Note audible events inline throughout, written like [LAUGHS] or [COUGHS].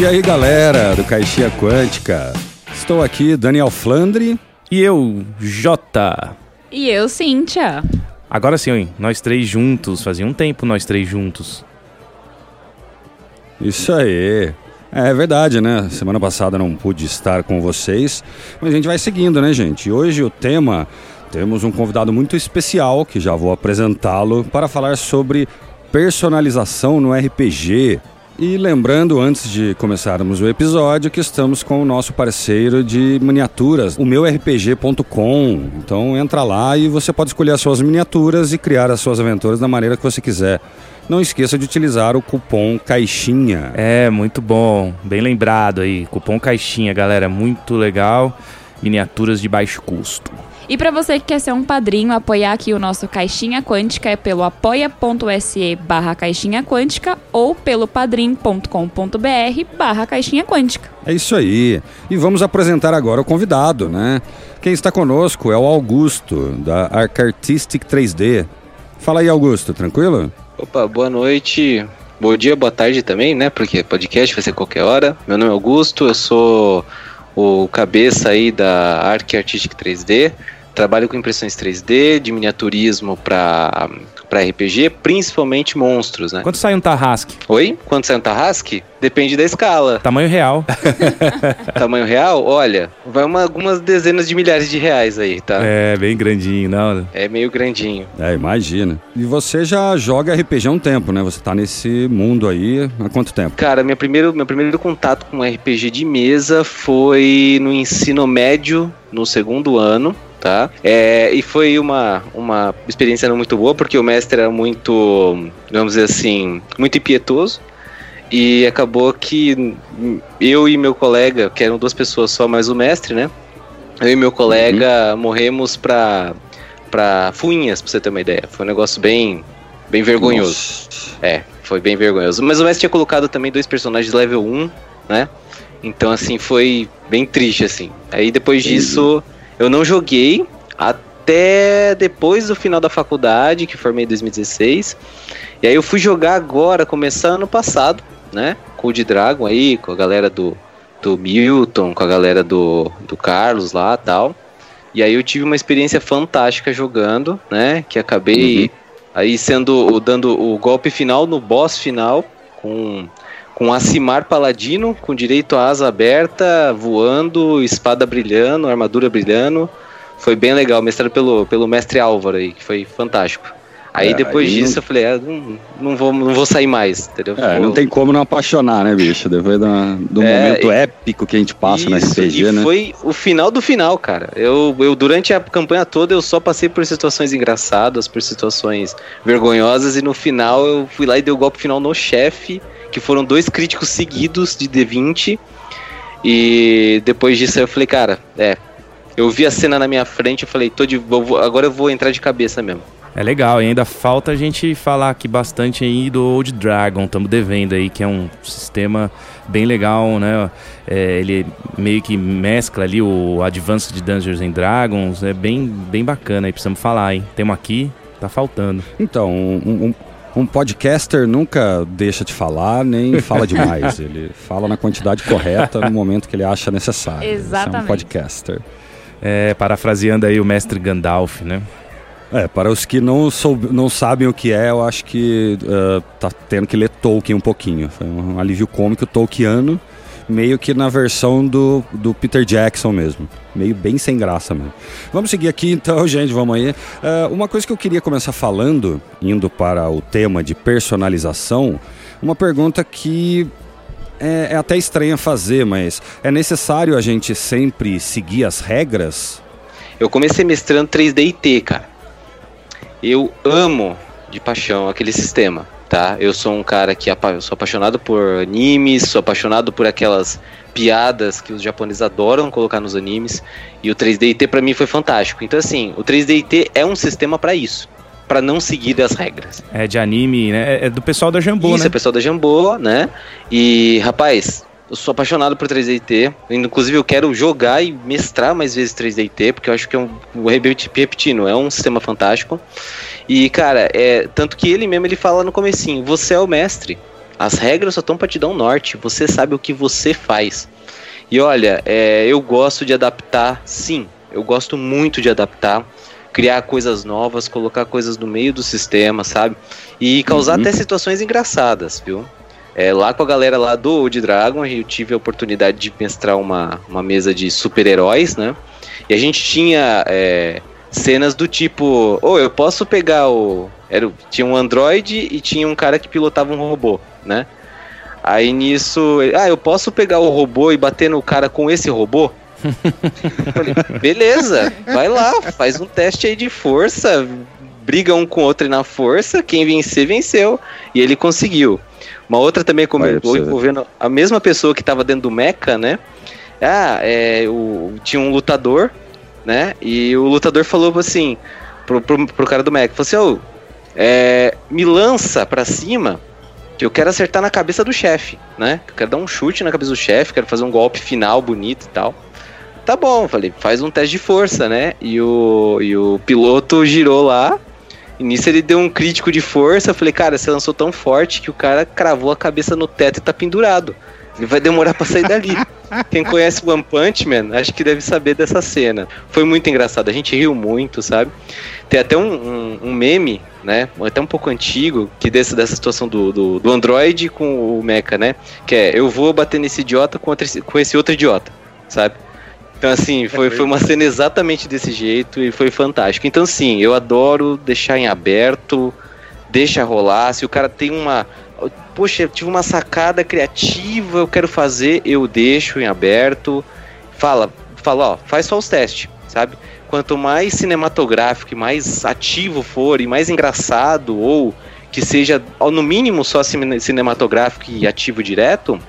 E aí, galera do Caixinha Quântica? Estou aqui, Daniel Flandre. E eu, Jota. E eu, Cíntia. Agora sim, hein? nós três juntos. Fazia um tempo nós três juntos. Isso aí. É verdade, né? Semana passada não pude estar com vocês, mas a gente vai seguindo, né, gente? Hoje o tema temos um convidado muito especial que já vou apresentá-lo para falar sobre personalização no RPG. E lembrando, antes de começarmos o episódio, que estamos com o nosso parceiro de miniaturas, o meurpg.com. Então entra lá e você pode escolher as suas miniaturas e criar as suas aventuras da maneira que você quiser. Não esqueça de utilizar o cupom CAIXINHA. É, muito bom. Bem lembrado aí. Cupom CAIXINHA, galera. Muito legal. Miniaturas de baixo custo. E para você que quer ser um padrinho, apoiar aqui o nosso Caixinha Quântica é pelo apoia.se barra Caixinha Quântica ou pelo padrim.com.br barra Caixinha Quântica. É isso aí. E vamos apresentar agora o convidado, né? Quem está conosco é o Augusto, da Arc Artistic 3D. Fala aí, Augusto, tranquilo? Opa, boa noite. Bom dia, boa tarde também, né? Porque podcast vai ser qualquer hora. Meu nome é Augusto, eu sou o cabeça aí da Arc Artistic 3D. Trabalho com impressões 3D, de miniaturismo para para RPG, principalmente monstros, né? Quanto sai um Tarrasque? Oi? Quanto sai um Tarrasque? Depende da escala. Tamanho real. [LAUGHS] Tamanho real? Olha, vai uma, algumas dezenas de milhares de reais aí, tá? É, bem grandinho, não? É meio grandinho. É, imagina. E você já joga RPG há um tempo, né? Você tá nesse mundo aí há quanto tempo? Cara, meu primeiro, meu primeiro contato com RPG de mesa foi no ensino médio, no segundo ano tá? É, e foi uma, uma experiência não muito boa, porque o mestre era muito, vamos dizer assim, muito impietoso. E acabou que eu e meu colega, que eram duas pessoas só, mais o mestre, né? Eu e meu colega uhum. morremos pra, pra fuinhas, pra você ter uma ideia. Foi um negócio bem, bem vergonhoso. Nossa. É, foi bem vergonhoso. Mas o mestre tinha colocado também dois personagens level 1, né? Então, assim, foi bem triste, assim. Aí depois disso, eu não joguei até depois do final da faculdade, que formei em 2016. E aí eu fui jogar agora, começando ano passado, né? Code Dragon aí, com a galera do, do Milton, com a galera do, do Carlos lá tal. E aí eu tive uma experiência fantástica jogando, né? Que acabei uhum. aí sendo dando o golpe final no boss final com com Acimar Paladino, com direito a asa aberta, voando, espada brilhando, armadura brilhando. Foi bem legal, mestrado pelo, pelo mestre Álvaro aí, que foi fantástico. Aí é, depois aí disso não... eu falei, ah, não, não, vou, não vou sair mais, entendeu? É, não tem como não apaixonar, né, bicho? Depois do, do é, momento épico que a gente passa isso, no RPG, e né? Foi o final do final, cara. Eu, eu, durante a campanha toda, eu só passei por situações engraçadas, por situações vergonhosas, e no final eu fui lá e dei o golpe final no chefe, que foram dois críticos seguidos de D20. E depois disso eu falei, cara, é. Eu vi a cena na minha frente, eu falei, tô de, vou, agora eu vou entrar de cabeça mesmo. É legal, e ainda falta a gente falar aqui bastante aí do Old Dragon, estamos devendo aí, que é um sistema bem legal, né? É, ele meio que mescla ali o Advanced Dungeons and Dragons, é bem, bem bacana aí, precisamos falar, hein? Temos aqui, tá faltando. Então, um, um, um podcaster nunca deixa de falar, nem [LAUGHS] fala demais. ele fala na quantidade correta no momento que ele acha necessário. Exatamente. Esse é um podcaster. É, parafraseando aí o mestre Gandalf, né? É, para os que não, soube, não sabem o que é, eu acho que uh, tá tendo que ler Tolkien um pouquinho. Foi um alívio cômico tolkiano, meio que na versão do, do Peter Jackson mesmo. Meio bem sem graça mesmo. Vamos seguir aqui [LAUGHS] então, gente, vamos aí. Uh, uma coisa que eu queria começar falando, indo para o tema de personalização, uma pergunta que é, é até estranha fazer, mas é necessário a gente sempre seguir as regras? Eu comecei mestrando 3D e T, cara. Eu amo de paixão aquele sistema, tá? Eu sou um cara que eu sou apaixonado por animes, sou apaixonado por aquelas piadas que os japoneses adoram colocar nos animes, e o 3D para mim foi fantástico. Então assim, o 3D é um sistema para isso para não seguir as regras. É de anime, né? É do pessoal da Jambô, Isso, né? é pessoal da Jambô, né? E, rapaz, eu sou apaixonado por 3DT. Inclusive, eu quero jogar e mestrar mais vezes 3DT, porque eu acho que é um. Repetindo, é um sistema fantástico. E, cara, é. Tanto que ele mesmo ele fala no comecinho, você é o mestre. As regras só estão pra te dar um norte. Você sabe o que você faz. E olha, é, eu gosto de adaptar, sim. Eu gosto muito de adaptar. Criar coisas novas, colocar coisas no meio do sistema, sabe? E causar Uhum. até situações engraçadas, viu? É, lá com a galera lá do Old Dragon, eu tive a oportunidade de mestrar uma, uma mesa de super-heróis, né? E a gente tinha é, cenas do tipo, ô, eu posso pegar o. Era, tinha um androide e tinha um cara que pilotava um robô, né? Aí nisso, ele, ah, eu posso pegar o robô e bater no cara com esse robô? Falei, [LAUGHS] beleza, vai lá, faz um teste aí de força, briga um com o outro na força, quem vencer, venceu. E ele conseguiu. Uma outra também ver. envolvendo a mesma pessoa que tava dentro do mecha, né? Ah, é, o, tinha um lutador, né? E o lutador falou assim pro, pro, pro cara do mecha, falou assim, ô, é, me lança pra cima que eu quero acertar na cabeça do chefe, né? Eu quero dar um chute na cabeça do chefe, quero fazer um golpe final bonito e tal. Tá bom, falei, faz um teste de força, né? E o, e o piloto girou lá. E nisso ele deu um crítico de força. Eu falei, cara, você lançou tão forte que o cara cravou a cabeça no teto e tá pendurado. Ele vai demorar pra sair dali. [LAUGHS] Quem conhece One Punch Man, acho que deve saber dessa cena. Foi muito engraçado, a gente riu muito, sabe? Tem até um, um- um meme, né? Até um pouco antigo, que desse, dessa situação do, do, do Android com o Mecha, né? Que é, eu vou bater nesse idiota contra esse, com esse outro idiota, sabe? Então, assim, foi, foi uma cena exatamente desse jeito e foi fantástico. Então, sim, eu adoro deixar em aberto, deixa rolar. Se o cara tem uma. Poxa, eu tive uma sacada criativa, eu quero fazer, eu deixo em aberto. Fala, fala, ó, faz só os testes, sabe? Quanto mais cinematográfico e mais ativo for e mais engraçado, ou que seja, no mínimo, só cine- cinematográfico e ativo direto,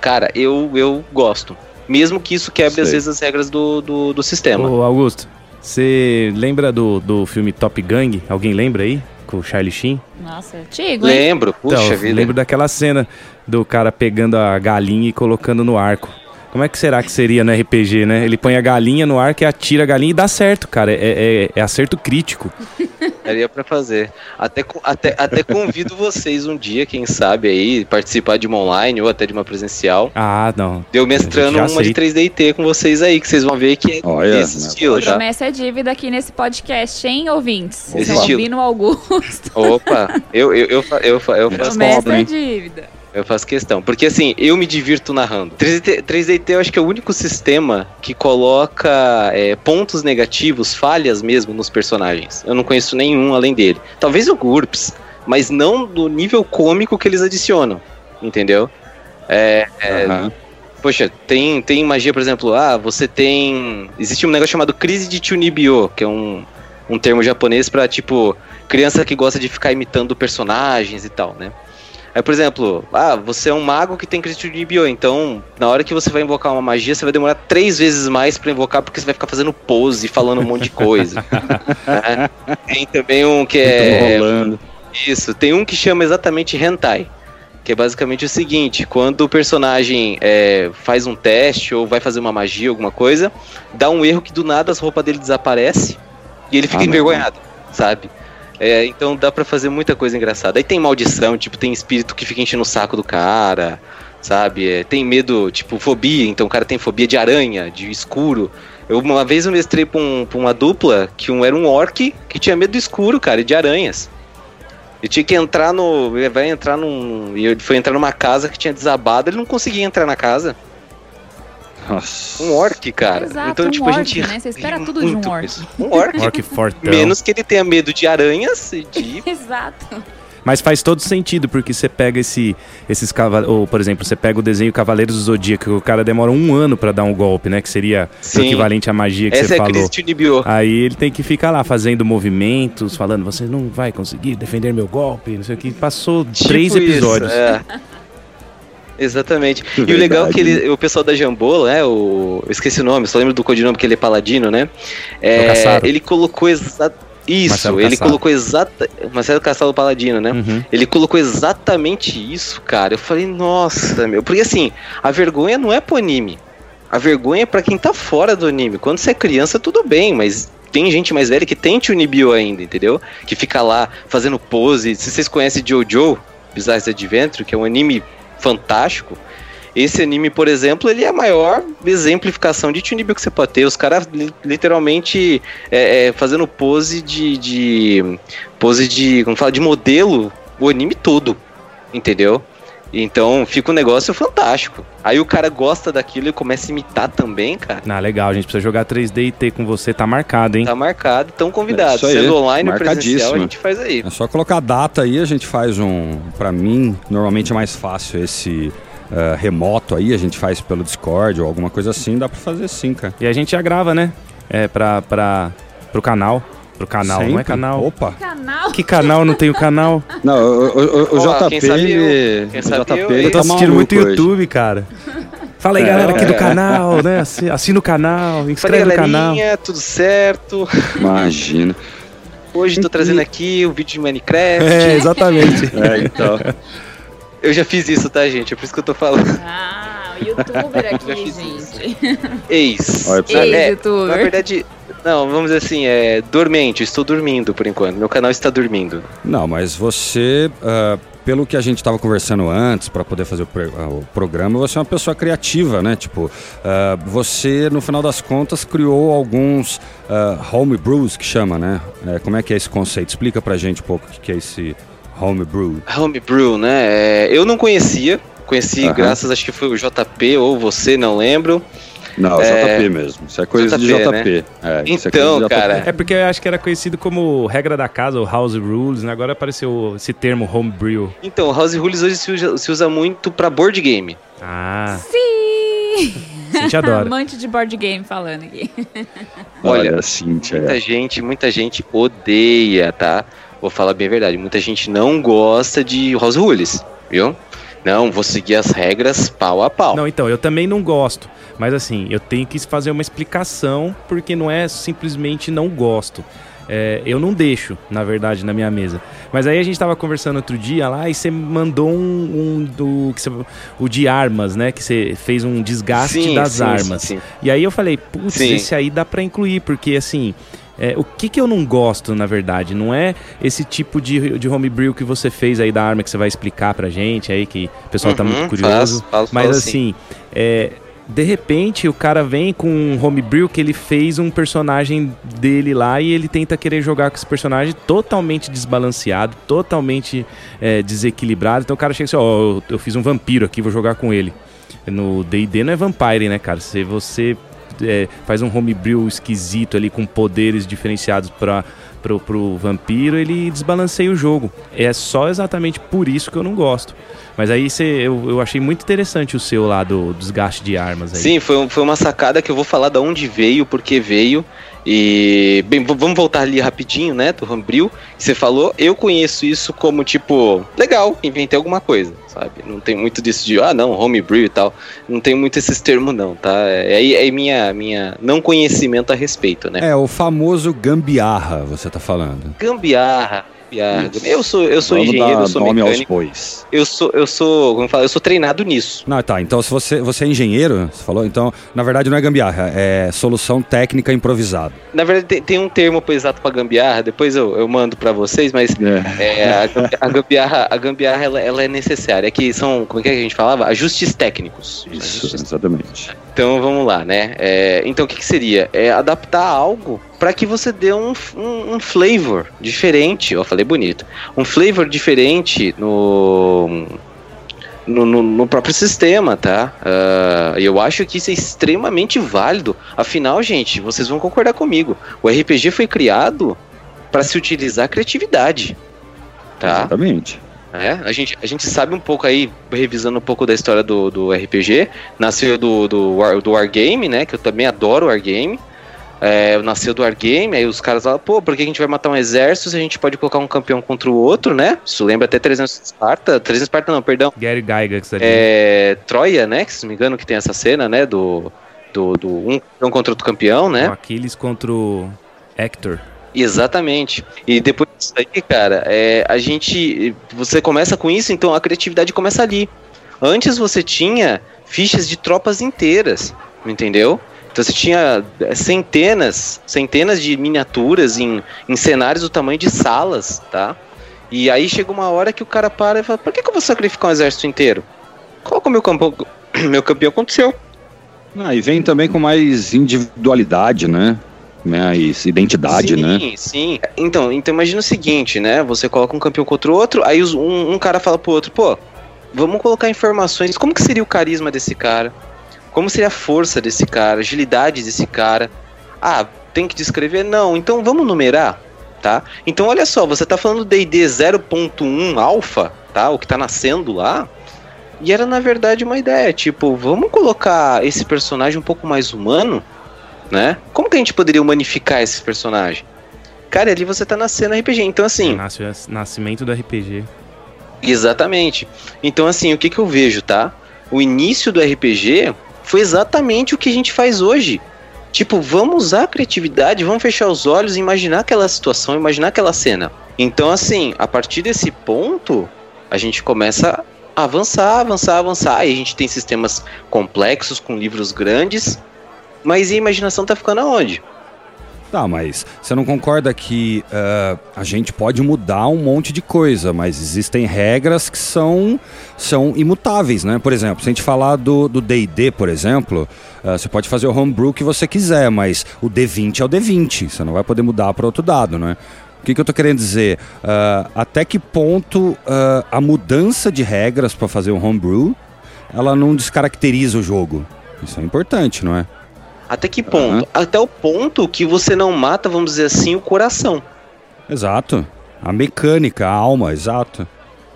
cara, eu, eu gosto. Mesmo que isso quebre, às Sei. vezes, as regras do, do, do sistema. Ô, Augusto, você lembra do, do filme Top Gang? Alguém lembra aí? Com o Charlie Sheen? Nossa, antigo, hein? Lembro, puxa Então, vida. lembro daquela cena do cara pegando a galinha e colocando no arco. Como é que será que seria no RPG, né? Ele põe a galinha no arco e atira a galinha e dá certo, cara. É, é- é acerto crítico. [LAUGHS] Daria pra fazer. Até, até, até convido vocês um dia, quem sabe, aí, participar de uma online ou até de uma presencial. Ah, não. Deu mestrando uma de aceita. 3DT com vocês aí, que vocês vão ver que é Olha, desse né? estilo, tá? Promessa é dívida aqui nesse podcast, hein, ouvintes? Vocês estão ouvindo Augusto. Opa, eu, eu, eu, eu, fa- eu faço Promessa é dívida. Eu faço questão. Porque assim, eu me divirto narrando. 3DT, 3DT eu acho que é o único sistema que coloca é, pontos negativos, falhas mesmo nos personagens. Eu não conheço nenhum além dele. Talvez o GURPS, mas não do nível cômico que eles adicionam. Entendeu? É, é, Aham. Poxa, tem, tem magia, por exemplo, ah, você tem. Existe um negócio chamado crise de Chunibyo, que é um, um termo japonês pra, tipo, criança que gosta de ficar imitando personagens e tal, né? Aí, por exemplo, ah, você é um mago que tem crise de Chunibyo, então na hora que você vai invocar uma magia, você vai demorar três vezes mais pra invocar, porque você vai ficar fazendo pose, falando um monte de coisa. né? [LAUGHS] Tem também um que é. Isso, tem um que chama exatamente hentai. Que é basicamente o seguinte: quando o personagem é, faz um teste ou vai fazer uma magia, alguma coisa, dá um erro que do nada as roupas dele desaparecem e ele fica Ah, não. envergonhado, sabe? É, então dá pra fazer muita coisa engraçada. Aí tem maldição, tipo, tem espírito que fica enchendo o saco do cara, sabe? É, tem medo, tipo, fobia, então o cara tem fobia de aranha, de escuro. Eu, uma vez eu mestrei pra, um- pra uma dupla que um era um orc que tinha medo do escuro, cara, e de aranhas. Ele tinha que entrar no. Ele vai entrar num. Ele foi entrar numa casa que tinha desabado, ele não conseguia entrar na casa. Nossa. Um orc, cara. Exato, então, um tipo, a orc, gente. né? Você espera tudo de um orc. isso. [LAUGHS] Um orc. Orc fortão. Menos que ele tenha medo de aranhas e de. [LAUGHS] Exato. Mas faz todo sentido, porque você pega esse, esses cavaleiros. Ou, por exemplo, você pega o desenho Cavaleiros do Zodíaco, que o cara demora um ano pra dar um golpe, né? Que seria o Sim. equivalente à magia que Essa você é a falou. crise de Nibio. Aí ele tem que ficar lá fazendo movimentos, falando, você não vai conseguir defender meu golpe, não sei o que. Passou Tipo três isso, episódios. é. [LAUGHS] Exatamente. E o legal é que ele, o pessoal da Jambola, né? O, eu esqueci o nome, só lembro do codinome que ele é paladino, né? É o É, ele colocou exa... Isso, Marcelo ele colocou exata. Marcelo Castelo Paladino, né? Uhum. Ele colocou exatamente isso, cara. Eu falei, nossa, meu. Porque assim, a vergonha não é pro anime. A vergonha é pra quem tá fora do anime. Quando você é criança, tudo bem, mas tem gente mais velha que tem Chunibyo ainda, entendeu? Que fica lá fazendo pose. Se vocês conhecem Jojo, Bizarre Adventure, que é um anime fantástico. Esse anime, por exemplo, ele é a maior exemplificação de Chunibyo que você pode ter. Os caras literalmente é, é, fazendo pose de, de. pose de. como fala? De modelo o anime todo. Entendeu? Então fica um negócio fantástico. Aí o cara gosta daquilo e começa a imitar também, cara. Ah, legal, a gente precisa jogar 3D e ter com você, tá marcado, hein? Tá marcado, tão convidado. É Sendo online ou presencial, a gente faz aí. É só colocar a data aí, a gente faz um. Pra mim, normalmente é mais fácil esse. Uh, remoto aí, a gente faz pelo Discord ou alguma coisa assim, dá pra fazer sim, cara. E a gente já grava, né? É pra, pra, pro canal. Pro canal, Sempre? não é canal. Opa! Canal? Que canal? Não tem o canal? Não, o, o, o, o JP, ele. Quem sabe o JP, eu, eu tô assistindo muito YouTube, cara. Fala aí, é, galera, aqui do canal, né? Assina o canal, inscreve no canal. tudo certo. Imagina. Hoje tô trazendo aqui o um vídeo de Minecraft. É, exatamente. [LAUGHS] é, então. Eu já fiz isso, tá, gente? É por isso que eu tô falando. Ah, o youtuber [LAUGHS] aqui, gente. Ex. Ex-youtuber. É, na verdade, não, vamos dizer assim, é dormente, estou dormindo por enquanto. Meu canal está dormindo. Não, mas você, uh, pelo que a gente estava conversando antes, para poder fazer o, uh, o, programa, você é uma pessoa criativa, né? Tipo, uh, você, no final das contas, criou alguns uh, homebrews, que chama, né? É, como é que é esse conceito? Explica pra gente um pouco o que é esse homebrew. Homebrew, né? É, eu não conhecia, conheci -huh. graças, acho que foi o JP ou você, não lembro. Não, é... JP mesmo. Isso é coisa JP, de JP. Né? É, então, é cara. É porque eu acho que era conhecido como regra da casa, ou house rules, né? Agora apareceu esse termo homebrew. Então, house rules hoje se usa, se usa muito pra board game. Ah. Sim! Cintia adora. [LAUGHS] Amante de board game falando aqui. [LAUGHS] Olha, Olha Cintia. Muita gente, muita gente odeia, tá? Vou falar bem a verdade. Muita gente não gosta de house rules, viu? Não, vou seguir as regras pau a pau. Não, então, eu também não gosto. Mas assim, eu tenho que fazer uma explicação, porque não é simplesmente não gosto. É, eu não deixo, na verdade, na minha mesa. Mas aí a gente tava conversando outro dia lá e você mandou um, um do. Que você, o de armas, né? Que você fez um desgaste sim, das sim, armas. Sim, e aí eu falei, putz, esse aí dá pra incluir, porque assim. É, o que, que eu não gosto, na verdade, não é esse tipo de, de homebrew que você fez aí da arma que você vai explicar pra gente aí, que o pessoal uhum, tá muito curioso. Faz, faz, mas faz assim, é, de repente o cara vem com um homebrew que ele fez um personagem dele lá e ele tenta querer jogar com esse personagem totalmente desbalanceado, totalmente é, desequilibrado. Então o cara chega assim: Ó, oh, eu fiz um vampiro aqui, vou jogar com ele. No DD não é vampire, né, cara? Se você é, faz um homebrew esquisito ali com poderes diferenciados para pro, pro vampiro, ele desbalanceia o jogo. É só exatamente por isso que eu não gosto. Mas aí cê, eu, eu achei muito interessante o seu lá do desgaste de armas. Aí. Sim, foi, foi uma sacada que eu vou falar de onde veio, porque veio. E, bem, vamos voltar ali rapidinho, né, do Homebrew. Você falou, eu conheço isso como, tipo, legal, inventei alguma coisa, sabe? Não tem muito disso de, ah, não, Homebrew e tal. Não tem muito esses termos, não, tá? É, é minha, minha não conhecimento a respeito, né? É, o famoso gambiarra, você tá falando. Gambiarra gambiarra. Eu sou, eu sou Vamos engenheiro, eu sou nome mecânico. Aos bois. Eu sou, eu sou, como fala, eu sou treinado nisso. Não, tá. Então, se você, você é engenheiro, você falou, então, na verdade não é gambiarra, é solução técnica improvisada. Na verdade tem, tem um termo exato para gambiarra, depois eu, eu mando para vocês, mas é. É, a, a, gambiarra, a gambiarra ela, ela, é necessária. É que são, como é que a gente falava? Ajustes técnicos. Isso, Ajustes. exatamente. Então vamos lá, né? É, então o que, que seria? É adaptar algo para que você dê um, um, um, flavor diferente. Eu falei bonito. Um flavor diferente no, no, no, no próprio sistema, tá? Uh, eu acho que isso é extremamente válido. Afinal, gente, vocês vão concordar comigo. O RPG foi criado para se utilizar a criatividade, tá? Exatamente. É, a, gente, a gente sabe um pouco aí, revisando um pouco da história do, do RPG, nasceu do, do, do Wargame, né? Que eu também adoro Wargame é, nasceu do Wargame, aí os caras falam, pô, por que a gente vai matar um exército se a gente pode colocar um campeão contra o outro, né? Isso lembra até 300 Esparta, 300 Esparta não, perdão. Gary Gygax ali. É, Troia, né, que se não me engano que tem essa cena, né, do, do, do um campeão contra outro campeão, né? O Aquiles contra o Hector. Exatamente. E depois disso aí, cara, é, a gente. Você começa com isso, então a criatividade começa ali. Antes você tinha fichas de tropas inteiras, entendeu? Então você tinha é, centenas, centenas de miniaturas em, em cenários do tamanho de salas, tá? E aí chega uma hora que o cara para e fala: por que, que eu vou sacrificar um exército inteiro? Que é o meu campeão? [COUGHS] Meu campeão aconteceu. Ah, e vem também com mais individualidade, né? Mais identidade, sim, né? Sim, sim. Então, então imagina o seguinte, né? Você coloca um campeão contra o outro, aí um, um cara fala pro outro, pô, vamos colocar informações. Como que seria o carisma desse cara? Como seria a força desse cara? Agilidade desse cara? Ah, tem que descrever? Não, então vamos numerar, tá? Então olha só, você tá falando D&D 0.1 alfa, tá? O que tá nascendo lá. E era na verdade uma ideia, tipo, vamos colocar esse personagem um pouco mais humano, né? Como que a gente poderia humanificar esse personagem? Cara, ali você tá nascendo RPG, então assim, Nasce o nascimento do RPG. Exatamente. Então, assim, o que, que eu vejo, tá? O início do RPG foi exatamente o que a gente faz hoje. Tipo, vamos usar a criatividade, vamos fechar os olhos e imaginar aquela situação, imaginar aquela cena. Então, assim, a partir desse ponto, a gente começa a avançar, avançar, avançar. E a gente tem sistemas complexos, com livros grandes. Mas a imaginação tá ficando aonde? Tá, mas você não concorda que ah, a gente pode mudar um monte de coisa, mas existem regras que são, são imutáveis, né? Por exemplo, se a gente falar do D&D, por exemplo, ah, você pode fazer o homebrew que você quiser, mas o D20 é o D20, você não vai poder mudar para outro dado, né? O que, que eu tô querendo dizer? Ah, até que ponto a mudança de regras para fazer o homebrew, ela não descaracteriza o jogo? Isso é importante, não é? Até que ponto? Até o ponto que você não mata, vamos dizer assim, o coração. Exato. A mecânica, a alma, exato.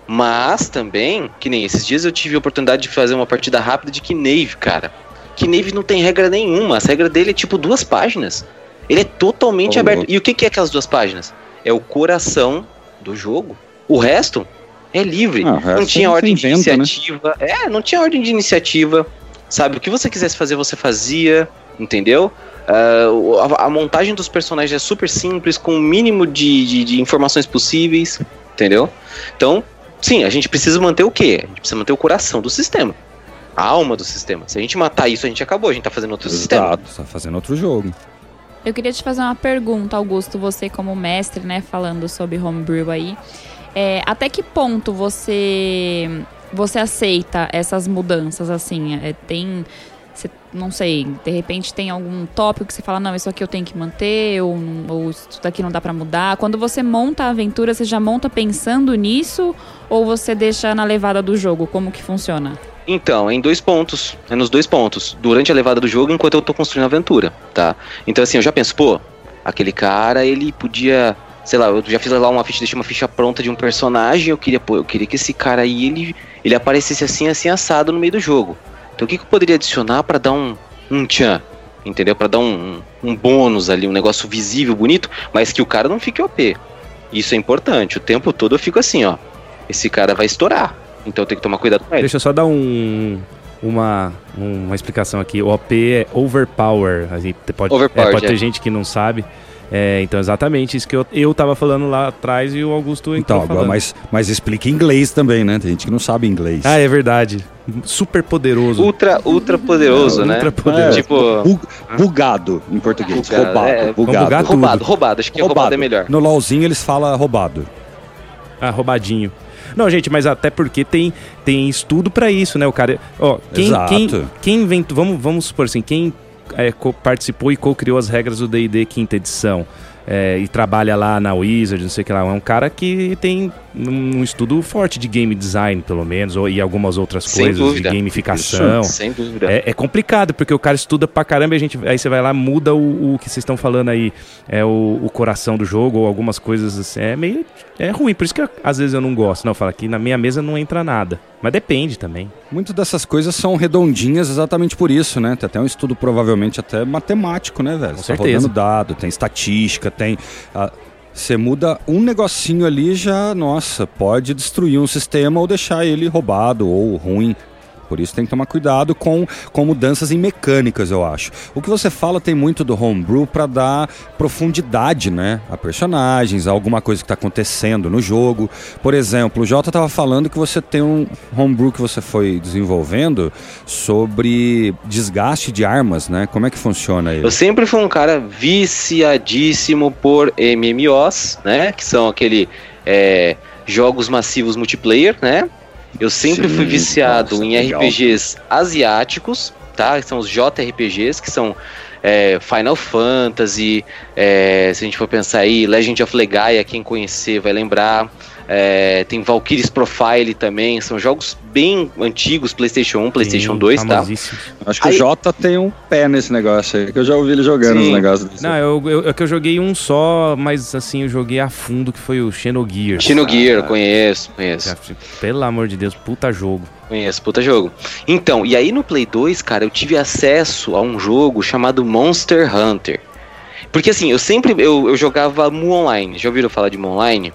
Mas também, que nem esses dias eu tive a oportunidade de fazer uma partida rápida de Knave, cara. Knave não tem regra nenhuma, a regra dele é tipo duas páginas. Ele é totalmente Ô, aberto. louco. E o que, que é aquelas duas páginas? É o coração do jogo. O resto é livre. Ah, resto não tinha ordem de inventa, né? iniciativa. É, não tinha ordem de iniciativa. Sabe, o que você quisesse fazer, você fazia. Entendeu? O- a, a montagem dos personagens é super simples, com o mínimo de, de- de informações possíveis. Entendeu? Então, sim, a gente precisa manter o quê? A gente precisa manter o coração do sistema. A alma do sistema. Se a gente matar isso, a gente acabou, a gente tá fazendo outro sistema. Exato, você tá fazendo outro jogo. Eu queria te fazer uma pergunta, Augusto, você como mestre, né, falando sobre homebrew aí. É, até que ponto você você aceita essas mudanças, assim? É, tem, você- não sei, de repente tem algum tópico que você fala, não, isso aqui eu tenho que manter, ou, ou isso daqui não dá pra mudar. Quando você monta a aventura, você já monta pensando nisso, ou você deixa na levada do jogo? Como que funciona? Então, em dois pontos. É nos dois pontos. Durante a levada do jogo, enquanto eu tô construindo a aventura, tá? Então, assim, eu já penso, pô, aquele cara, ele podia. Sei lá, eu já fiz lá uma ficha, deixei uma ficha pronta de um personagem. Eu queria, pô, eu queria que esse cara aí, ele, ele aparecesse assim, assim, assado no meio do jogo. Então, o que, que eu poderia adicionar pra dar um, um tchan? Entendeu? Pra dar um, um, um bônus ali, um negócio visível, bonito, mas que o cara não fique OP. Isso é importante. O tempo todo eu fico assim, ó. Esse cara vai estourar. Então tenho que tomar cuidado com ele. Deixa eu só dar um, uma, uma explicação aqui. O OP é overpower. A gente pode, Overpowered, é, pode ter é. gente que não sabe. É, então, exatamente isso que eu, eu tava falando lá atrás e o Augusto Então, entrou agora, falando. mas, mas explica em inglês também, né? Tem gente que não sabe inglês. Ah, é verdade. Super poderoso. Ultra, ultra poderoso, É, né? ultra poderoso. Tipo. Bu- bugado em português. Bugado, roubado. é, bugado. Roubado, roubado. Acho que roubado, é melhor. No LOLzinho eles falam roubado. Ah, roubadinho. Não, gente, mas até porque tem, tem estudo pra isso, né? O cara. Ó, quem, Exato. quem, quem inventou. Vamos, vamos supor assim, quem é, participou e co-criou as regras do DD quinta edição. é, e trabalha lá na Wizard, não sei o que lá. É um cara que tem um estudo forte de game design, pelo menos, ou, e algumas outras Sem coisas dúvida. de gamificação. Sem dúvida. É, é complicado, porque o cara estuda pra caramba e a gente, aí você vai lá, muda o, o que vocês estão falando aí, é o, o coração do jogo ou algumas coisas assim. É meio. É ruim, por isso que eu- às vezes eu não gosto. Não, eu falo aqui na minha mesa não entra nada. Mas depende também. Muitas dessas coisas são redondinhas exatamente por isso, né? Tem até um estudo provavelmente até matemático, né, velho? Com Você tá certeza. rodando dado, tem estatística, tem... ah, Você muda um negocinho ali já, nossa, pode destruir um sistema ou deixar ele roubado ou ruim. Por isso tem que tomar cuidado com, com mudanças em mecânicas, eu acho. O que você fala tem muito do homebrew para dar profundidade, né? A personagens, a alguma coisa que está acontecendo no jogo. Por exemplo, o Jota estava falando que você tem um homebrew que você foi desenvolvendo sobre desgaste de armas, né? Como é que funciona ele? Eu sempre fui um cara viciadíssimo por MMOs, né? Que são aquele. é, jogos massivos multiplayer, né? Eu sempre Sim, fui viciado nossa, em legal. RPGs asiáticos, tá? Que são os JRPGs, que são é, Final Fantasy, é, se a gente for pensar aí, Legend of Legaia, quem conhecer vai lembrar. É, tem Valkyries Profile também, são jogos bem antigos, PlayStation 1, PlayStation Sim, 2, tá? Acho que Aí- o Jota tem um pé nesse negócio aí, que eu já ouvi ele jogando Sim. os negócios desse. Não, eu, eu, é que eu joguei um só, mas assim, eu joguei a fundo, que foi o Xenogears. Xenogear, Ah. conheço, conheço. Pelo amor de Deus, puta jogo. Conheço, puta jogo. Então, e aí no Play 2, cara, eu tive acesso a um jogo chamado Monster Hunter. Porque assim, eu sempre eu, eu jogava Mu Online. Já ouviram falar de Mu Online?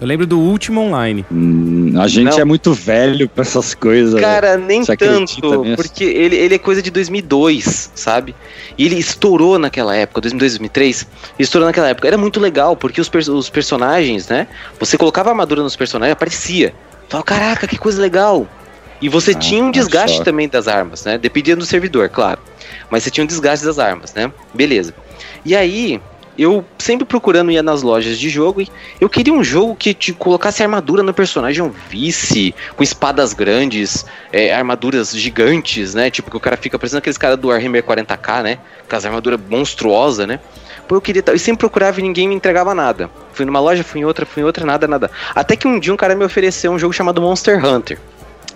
Eu lembro do último online. Hum, a gente Não. é muito velho pra essas coisas. Cara, nem tanto, porque ele, ele é coisa de 2002, sabe? E ele estourou naquela época, 2002, 2003, ele estourou naquela época. Era muito legal, porque os, os personagens, né? Você colocava a armadura nos personagens, aparecia. Falava, caraca, que coisa legal. E você Ah, tinha um olha desgaste só. também das armas, né? Dependia do servidor, claro. Mas você tinha um desgaste das armas, né? Beleza. E aí, eu sempre procurando ir nas lojas de jogo, e eu queria um jogo que te colocasse armadura no personagem, um vice, com espadas grandes, é, armaduras gigantes, né? Tipo, que o cara fica parecendo aqueles caras do Warhammer 40k, né? Com as armaduras monstruosas, né? Pô, eu queria. Eu sempre procurava e ninguém me entregava nada. Fui numa loja, fui em outra, fui em outra, nada, nada. Até que um dia um cara me ofereceu um jogo chamado Monster Hunter.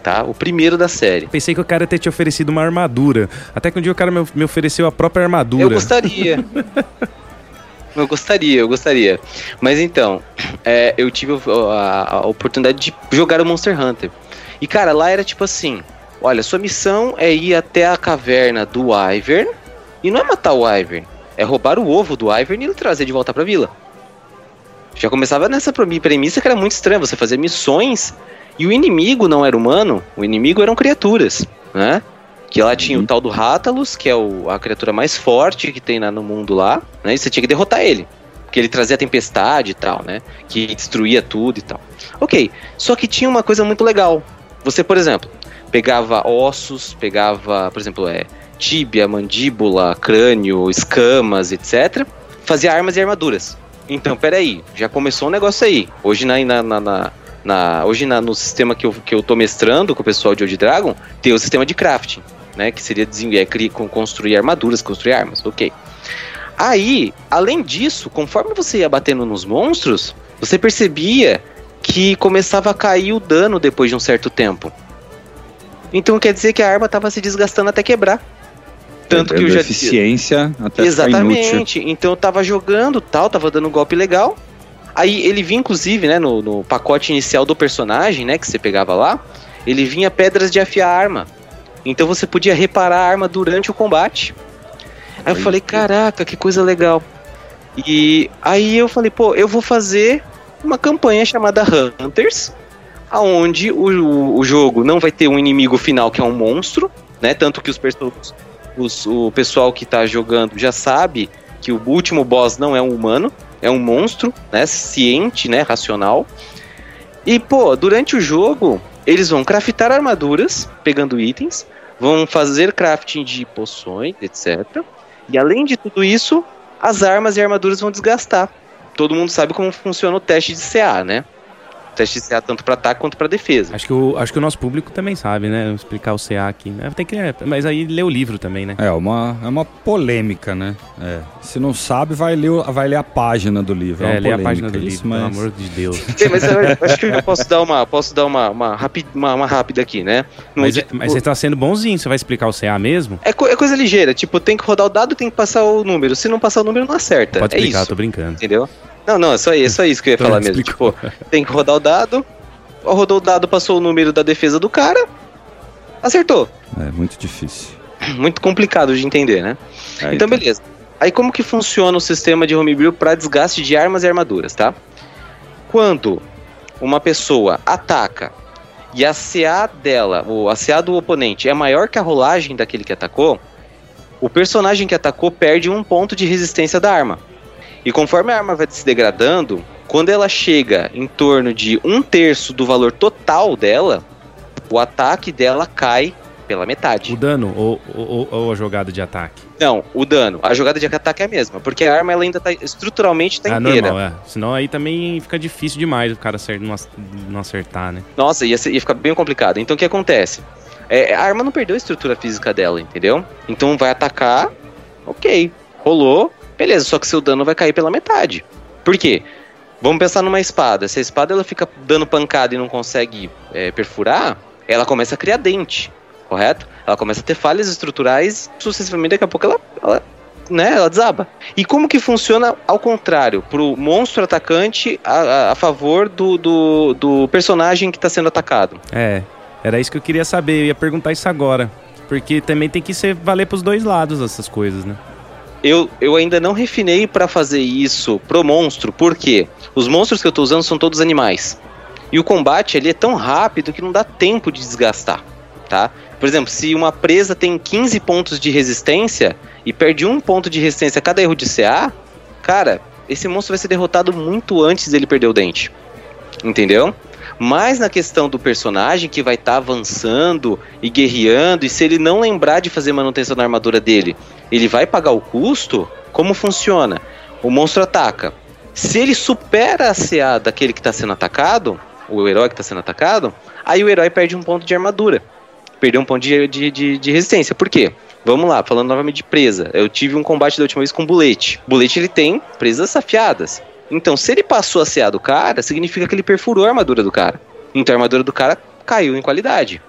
Tá? O primeiro da série. Pensei que o cara ia ter te oferecido uma armadura. Até que um dia o cara me, me ofereceu a própria armadura. Eu gostaria. [LAUGHS] eu gostaria, eu gostaria. Mas então, é, eu tive a, a oportunidade de jogar o Monster Hunter. E cara, lá era tipo assim: olha, sua missão é ir até a caverna do Wyvern. E não é matar o Wyvern, é roubar o ovo do Wyvern e ele trazer de volta pra vila. Já começava nessa pre- premissa que era muito estranha. Você fazer missões e o inimigo não era humano, o inimigo eram criaturas, né? Que lá tinha o tal do Rátalos, que é o- a criatura mais forte que tem lá no mundo lá, né? E você tinha que derrotar ele. Porque ele trazia tempestade e tal, né? Que destruía tudo e tal. Ok, só que tinha uma coisa muito legal. Você, por exemplo, pegava ossos, pegava, por exemplo, é, tíbia, mandíbula, crânio, escamas, etc. Fazia armas e armaduras. Então, peraí, já começou um negócio aí. Hoje na, na, na- na- na- hoje na- no sistema que eu, que eu tô mestrando com o pessoal de Old Dragon, tem o sistema de crafting, né? Que seria é, construir armaduras, construir armas, ok. Aí, além disso, conforme você ia batendo nos monstros, você percebia que começava a cair o dano depois de um certo tempo. Então quer dizer que a arma estava se desgastando até quebrar. Tanto que eu já eficiência até. Exatamente. Então eu tava jogando tal, tava dando um golpe legal. Aí ele vinha, inclusive, né, no, no pacote inicial do personagem, né, que você pegava lá, ele vinha pedras de afiar arma. Então você podia reparar a arma durante o combate. Aí eu falei, caraca, que coisa legal. E aí eu falei, pô, eu vou fazer uma campanha chamada Hunters, aonde o, o, jogo não vai ter um inimigo final que é um monstro, né? Tanto que os, os- o pessoal que tá jogando já sabe que o último boss não é um humano, é um monstro, né? Ciente, né? Racional. E, pô, durante o jogo, eles vão craftar armaduras, pegando itens, vão fazer crafting de poções, etc. E além de tudo isso, as armas e armaduras vão desgastar. Todo mundo sabe como funciona o teste de CA, né? O teste de CA tanto para ataque quanto para defesa. Acho que, o, acho que o nosso público também sabe, né? Explicar o CA aqui. né? Tem que, é, mas aí lê o livro também, né? É uma, é uma polêmica, né? É. Se não sabe, vai ler, vai ler a página do livro. É, uma lê a polêmica página do livro, mas... pelo amor de Deus. [LAUGHS] Sim, mas eu acho que eu posso dar uma, posso dar uma, uma, rapi- uma, uma rápida aqui, né? No Mas, é- mas você tá sendo bonzinho, você vai explicar o CA mesmo? é, co- é coisa ligeira, tipo, tem que rodar o dado, tem que passar o número. Se não passar o número, não acerta. Pode é explicar, isso, tô brincando. entendeu? Não, não, é só, é só isso que eu ia Então, falar mesmo. explicou. Tipo, tem que rodar o dado, rodou o dado, passou o número da defesa do cara, acertou. É muito difícil. [CLEARS THROAT] Muito complicado de entender, né? É, Então, beleza. Aí como que funciona o sistema de homebrew para desgaste de armas e armaduras, tá? Quando uma pessoa ataca e a CA dela, ou a CA do oponente é maior que a rolagem daquele que atacou, o personagem que atacou perde um ponto de resistência da arma. E conforme a arma vai se degradando, quando ela chega em torno de um terço do valor total dela, o ataque dela cai pela metade. O dano ou, ou, ou, a jogada de ataque? Não, o dano. A jogada de ataque é a mesma, porque a arma ela ainda tá estruturalmente tá é inteira. Normal, é. Senão aí também fica difícil demais o cara não acertar, né? Nossa, ia, ia ficar bem complicado. Então o que acontece? É, a arma não perdeu a estrutura física dela, entendeu? Então vai atacar, ok, rolou, beleza, só que seu dano vai cair pela metade. Por quê? Vamos pensar numa espada. Se a espada ela fica dando pancada e não consegue é, perfurar, ela começa a criar dente correto? Ela começa a ter falhas estruturais, sucessivamente daqui a pouco ela, ela né, ela desaba. E como que funciona ao contrário, pro monstro atacante a, a, a favor do, do, do, personagem que está sendo atacado? É, era isso que eu queria saber, eu ia perguntar isso agora. Porque também tem que ser valer pros dois lados essas coisas, né? Eu, eu ainda não refinei para fazer isso pro monstro, porque os monstros que eu tô usando são todos animais. E o combate ele é tão rápido que não dá tempo de desgastar, tá? Por exemplo, se uma presa tem 15 pontos de resistência e perde um ponto de resistência a cada erro de CA, cara, esse monstro vai ser derrotado muito antes dele perder o dente. Entendeu? Mas na questão do personagem que vai estar tá avançando e guerreando, e se ele não lembrar de fazer manutenção na armadura dele, ele vai pagar o custo? Como funciona? O monstro ataca. Se ele supera a CA daquele que está sendo atacado, o herói que está sendo atacado, aí o herói perde um ponto de armadura perder um ponto de, de, de, de, resistência. Por quê? Vamos lá, falando novamente de presa. Eu tive um combate da última vez com bulete. Bulete ele tem presas afiadas. Então, se ele passou a CA do cara, significa que ele perfurou a armadura do cara. Então a armadura do cara caiu em qualidade.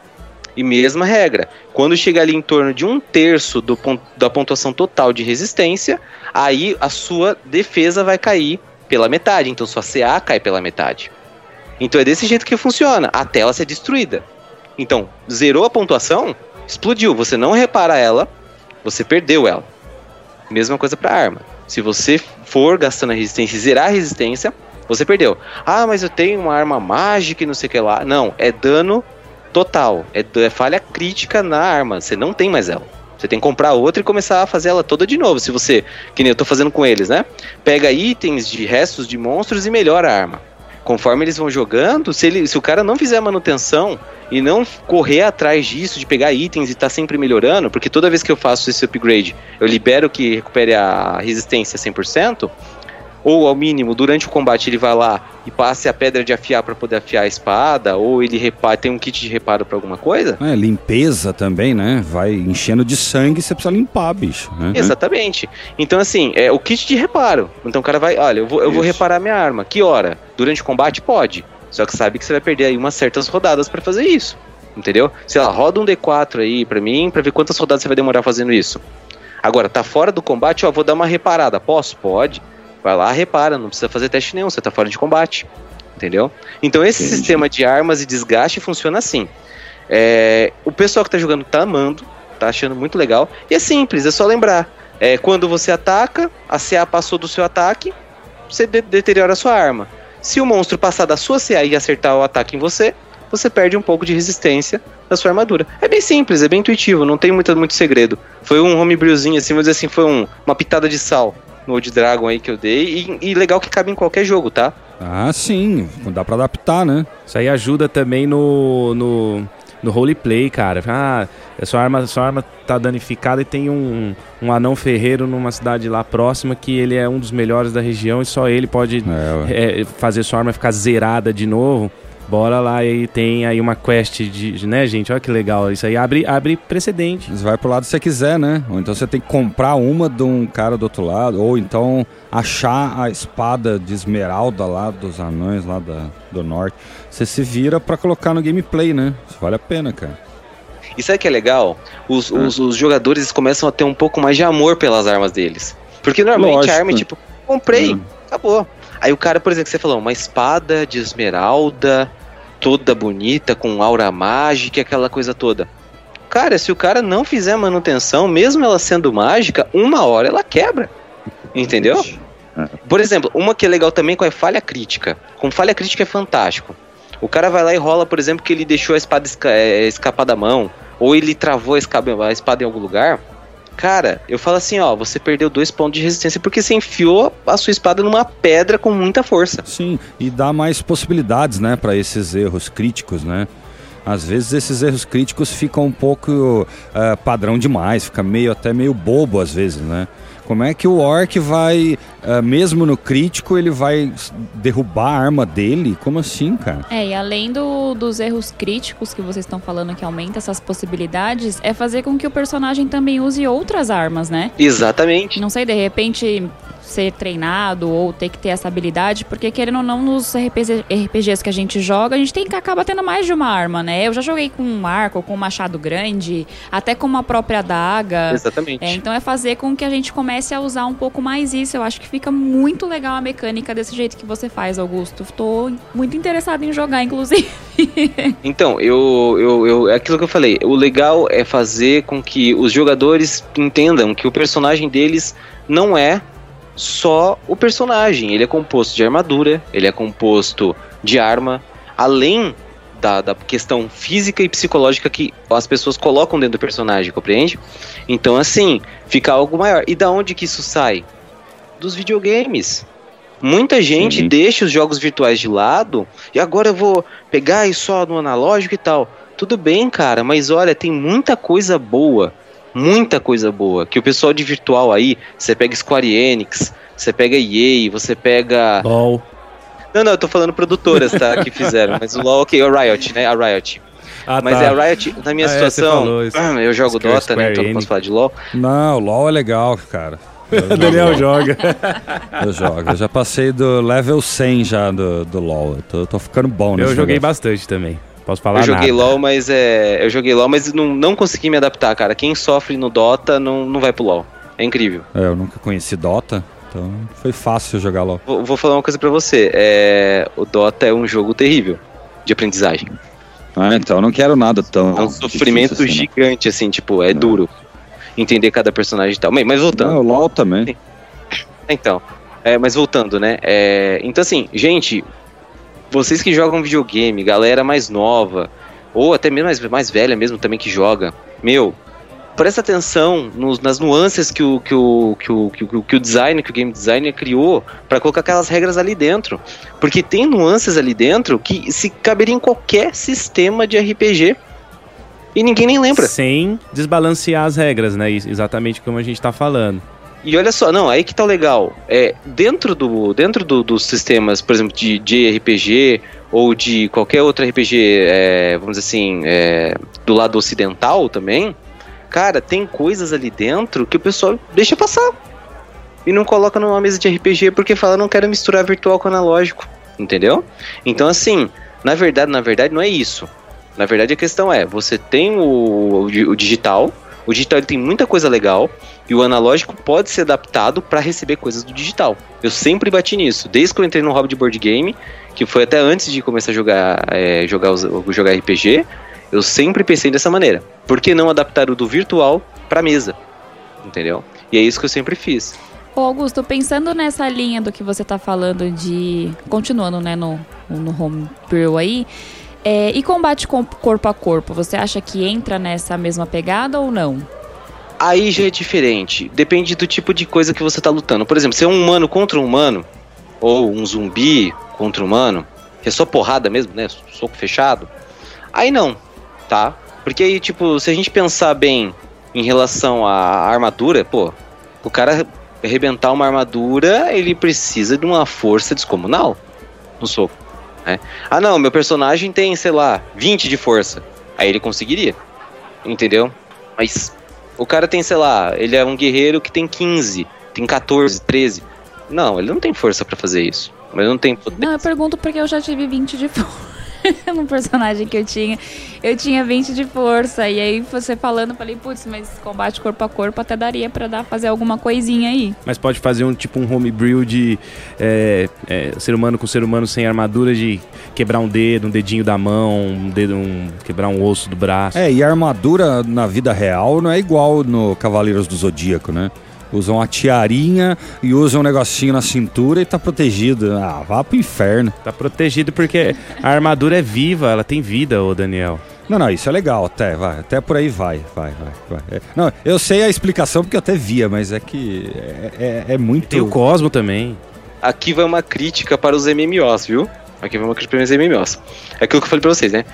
E mesma regra, quando chega ali em torno de um terço do, da pontuação total de resistência, aí a sua defesa vai cair pela metade. Então sua CA cai pela metade. Então é desse jeito que funciona, até ela ser destruída. Então, zerou a pontuação, explodiu. Você não repara ela, você perdeu ela. Mesma coisa para arma. Se você for gastando a resistência e zerar a resistência, você perdeu. Ah, mas eu tenho uma arma mágica e não sei o que lá. Não, é dano total. É, é falha crítica na arma. Você não tem mais ela. Você tem que comprar outra e começar a fazer ela toda de novo. Se você, que nem eu tô fazendo com eles, né? Pega itens de restos de monstros e melhora a arma conforme eles vão jogando, se, ele, se o cara não fizer manutenção e não correr atrás disso, de pegar itens e tá sempre melhorando, porque toda vez que eu faço esse upgrade, eu libero que recupere a resistência 100%, ou ao mínimo, durante o combate ele vai lá e passe a pedra de afiar para poder afiar a espada, ou ele repara, tem um kit de reparo para alguma coisa. É, limpeza também, né? Vai enchendo de sangue você precisa limpar, bicho. Né? Exatamente. Então, assim, é o kit de reparo. Então o cara vai, olha, eu vou, eu vou reparar minha arma. Que hora? Durante o combate? Pode. Só que sabe que você vai perder aí umas certas rodadas para fazer isso. Entendeu? Sei lá, roda um D4 aí pra mim, pra ver quantas rodadas você vai demorar fazendo isso. Agora, tá fora do combate, ó, vou dar uma reparada. Posso? Pode. Vai lá, repara, não precisa fazer teste nenhum, você tá fora de combate. Entendeu? Então esse Entendi. sistema de armas e desgaste funciona assim. É, o pessoal que tá jogando tá amando, tá achando muito legal. E é simples, é só lembrar. É, quando você ataca, a CA passou do seu ataque, você de deteriora a sua arma. Se o monstro passar da sua CA e acertar o ataque em você, você perde um pouco de resistência da sua armadura. É bem simples, é bem intuitivo, não tem muito, muito segredo. Foi um homebrewzinho assim, vamos dizer assim, foi um, uma pitada de sal no Old Dragon aí que eu dei. E, e, legal que cabe em qualquer jogo, tá? Ah, sim. Dá pra adaptar, né? Isso aí ajuda também no, no, no roleplay, cara. Ah, a sua arma, sua arma tá danificada e tem um, um anão ferreiro numa cidade lá próxima que ele é um dos melhores da região e só ele pode é, é, fazer sua arma ficar zerada de novo. Bora lá e tem aí uma quest de, né, gente? Olha que legal. Isso aí abre, abre precedente. Você vai pro lado que você quiser, né? Ou então você tem que comprar uma de um cara do outro lado, ou então achar a espada de esmeralda lá dos anões lá da, do norte. Você se vira para colocar no gameplay, né? Isso vale a pena, cara. E sabe que é legal? Os, ah. os, os, jogadores começam a ter um pouco mais de amor pelas armas deles. Porque normalmente Lógico. a arma é tipo, comprei, hum. acabou. Aí o cara, por exemplo, que você falou, uma espada de esmeralda, toda bonita, com aura mágica, aquela coisa toda. Cara, se o cara não fizer manutenção, mesmo ela sendo mágica, uma hora ela quebra. Entendeu? Por exemplo, uma que é legal também com a falha crítica. Com falha crítica é fantástico. O cara vai lá e rola, por exemplo, que ele deixou a espada é, escapar da mão, ou ele travou a espada em algum lugar. Cara, eu falo assim, ó, você perdeu dois pontos de resistência porque você enfiou a sua espada numa pedra com muita força. Sim, e dá mais possibilidades, né, para esses erros críticos, né? às vezes esses erros críticos ficam um pouco uh, padrão demais, fica meio até meio bobo às vezes, né? Como é que o Orc vai, uh, mesmo no crítico, ele vai derrubar a arma dele? Como assim, cara? É, e além do, dos erros críticos que vocês estão falando que aumenta essas possibilidades, é fazer com que o personagem também use outras armas, né? Exatamente. Não sei, de repente ser treinado ou ter que ter essa habilidade, porque querendo ou não, nos RPG, RPGs que a gente joga, a gente tem que acaba tendo mais de uma arma, né? Eu já joguei com um arco, com um machado grande, até com uma própria adaga. Exatamente. É, então é fazer com que a gente comece a usar um pouco mais isso. Eu acho que fica muito legal a mecânica desse jeito que você faz, Augusto. Estou muito interessado em jogar, inclusive. [LAUGHS] então, eu, eu, eu, é aquilo que eu falei. O legal é fazer com que os jogadores entendam que o personagem deles não é só o personagem. Ele é composto de armadura, ele é composto de arma, além da, da, questão física e psicológica que as pessoas colocam dentro do personagem, compreende? Então, assim, fica algo maior. E da onde que isso sai? Dos videogames. Muita gente Sim. deixa os jogos virtuais de lado e agora eu vou pegar e só no analógico e tal. Tudo bem, cara, mas olha, tem muita coisa boa muita coisa boa. Que o pessoal de virtual aí, você pega Square Enix, você pega EA, você pega. LOL. Não, não, eu tô falando produtoras, tá? que fizeram. Mas o LOL, ok, é o Riot, né? A Riot. Ah, mas tá. é a Riot, na minha ah, é, situação, é, eu jogo Square, Dota, Square né? Então não posso falar de LOL. Não, o LOL é legal, cara. [LAUGHS] O Daniel joga. Eu jogo. Eu já passei do level 100 já do, do LoL. Eu tô, tô ficando bom Eu joguei negócio. bastante também. Posso falar Eu joguei nada. LoL, mas é. Eu joguei LoL, mas não, não consegui me adaptar, cara. Quem sofre no Dota não, não vai pro LoL. É incrível. É, eu nunca conheci Dota. Então foi fácil jogar LoL. Vou, vou falar uma coisa pra você. É, o Dota é um jogo terrível de aprendizagem. Ah, então eu não quero nada tão. É um sofrimento assim, gigante, assim, tipo, é, é, duro. Entender cada personagem e tal. Mas, mas voltando. Não, o LoL também. Então. É, mas voltando, né? É, então, assim, gente, vocês que jogam videogame, galera mais nova, ou até mesmo mais, mais velha mesmo também que joga, meu, presta atenção nos, nas nuances que o, que, o, que, o, que, o, que o design, que o game designer criou para colocar aquelas regras ali dentro. Porque tem nuances ali dentro que se caberia em qualquer sistema de RPG. E ninguém nem lembra. Sem desbalancear as regras, né? Exatamente como a gente tá falando. E olha só, não, aí que tá legal. É, dentro do, dentro do, dos sistemas, por exemplo, de, de RPG ou de qualquer outro RPG, é, vamos dizer assim, é, do lado ocidental também, cara, tem coisas ali dentro que o pessoal deixa passar. E não coloca numa mesa de RPG porque fala, não quero misturar virtual com analógico. Entendeu? Então, assim, na verdade, na verdade, não é isso. Na verdade, a questão é, você tem o, o digital, o digital tem muita coisa legal e o analógico pode ser adaptado para receber coisas do digital. Eu sempre bati nisso, desde que eu entrei no hobby de board game, que foi até antes de começar a jogar, é, jogar, jogar RPG, eu sempre pensei dessa maneira. Por que não adaptar o do virtual para mesa? Entendeu? E é isso que eu sempre fiz. Ô Augusto, pensando nessa linha do que você está falando de. Continuando, né, no, no homebrew aí. É, e combate corpo a corpo, você acha que entra nessa mesma pegada ou não? Aí já é diferente. Depende do tipo de coisa que você tá lutando. Por exemplo, se é um humano contra um humano, ou um zumbi contra um humano, que é só porrada mesmo, né? Soco fechado. Aí não, tá? Porque aí, tipo, se a gente pensar bem em relação à armadura, pô, o cara arrebentar uma armadura, ele precisa de uma força descomunal no soco. Né? Ah, não, meu personagem tem, sei lá, 20 de força. Aí ele conseguiria. Entendeu? Mas o cara tem, sei lá, ele é um guerreiro que tem 15, tem 14, 13. Não, ele não tem força para fazer isso. Mas não tem poder. Não, eu pergunto porque eu já tive 20 de força. [LAUGHS] no personagem que eu tinha. Eu tinha 20 de força. E aí você falando, eu falei, putz, mas combate corpo a corpo até daria pra dar, fazer alguma coisinha aí. Mas pode fazer um tipo um homebrew de é, é, ser humano com ser humano sem armadura, de quebrar um dedo, um dedinho da mão, um dedo, um, quebrar um osso do braço. É, e a armadura na vida real não é igual no Cavaleiros do Zodíaco, né? Usam a tiarinha e usam um negocinho na cintura e tá protegido. Ah, vá pro inferno. Tá protegido porque a armadura é viva, ela tem vida, ô Daniel. Não, não, isso é legal, até, vai, até por aí vai, vai, vai, vai. É, não, eu sei a explicação porque eu até via, mas é que é, é, é muito... Tem o Cosmo também. Aqui vai uma crítica para os MMOs, viu? Aqui vamos aqui primeiros MMOs. É aquilo que eu falei pra vocês, né?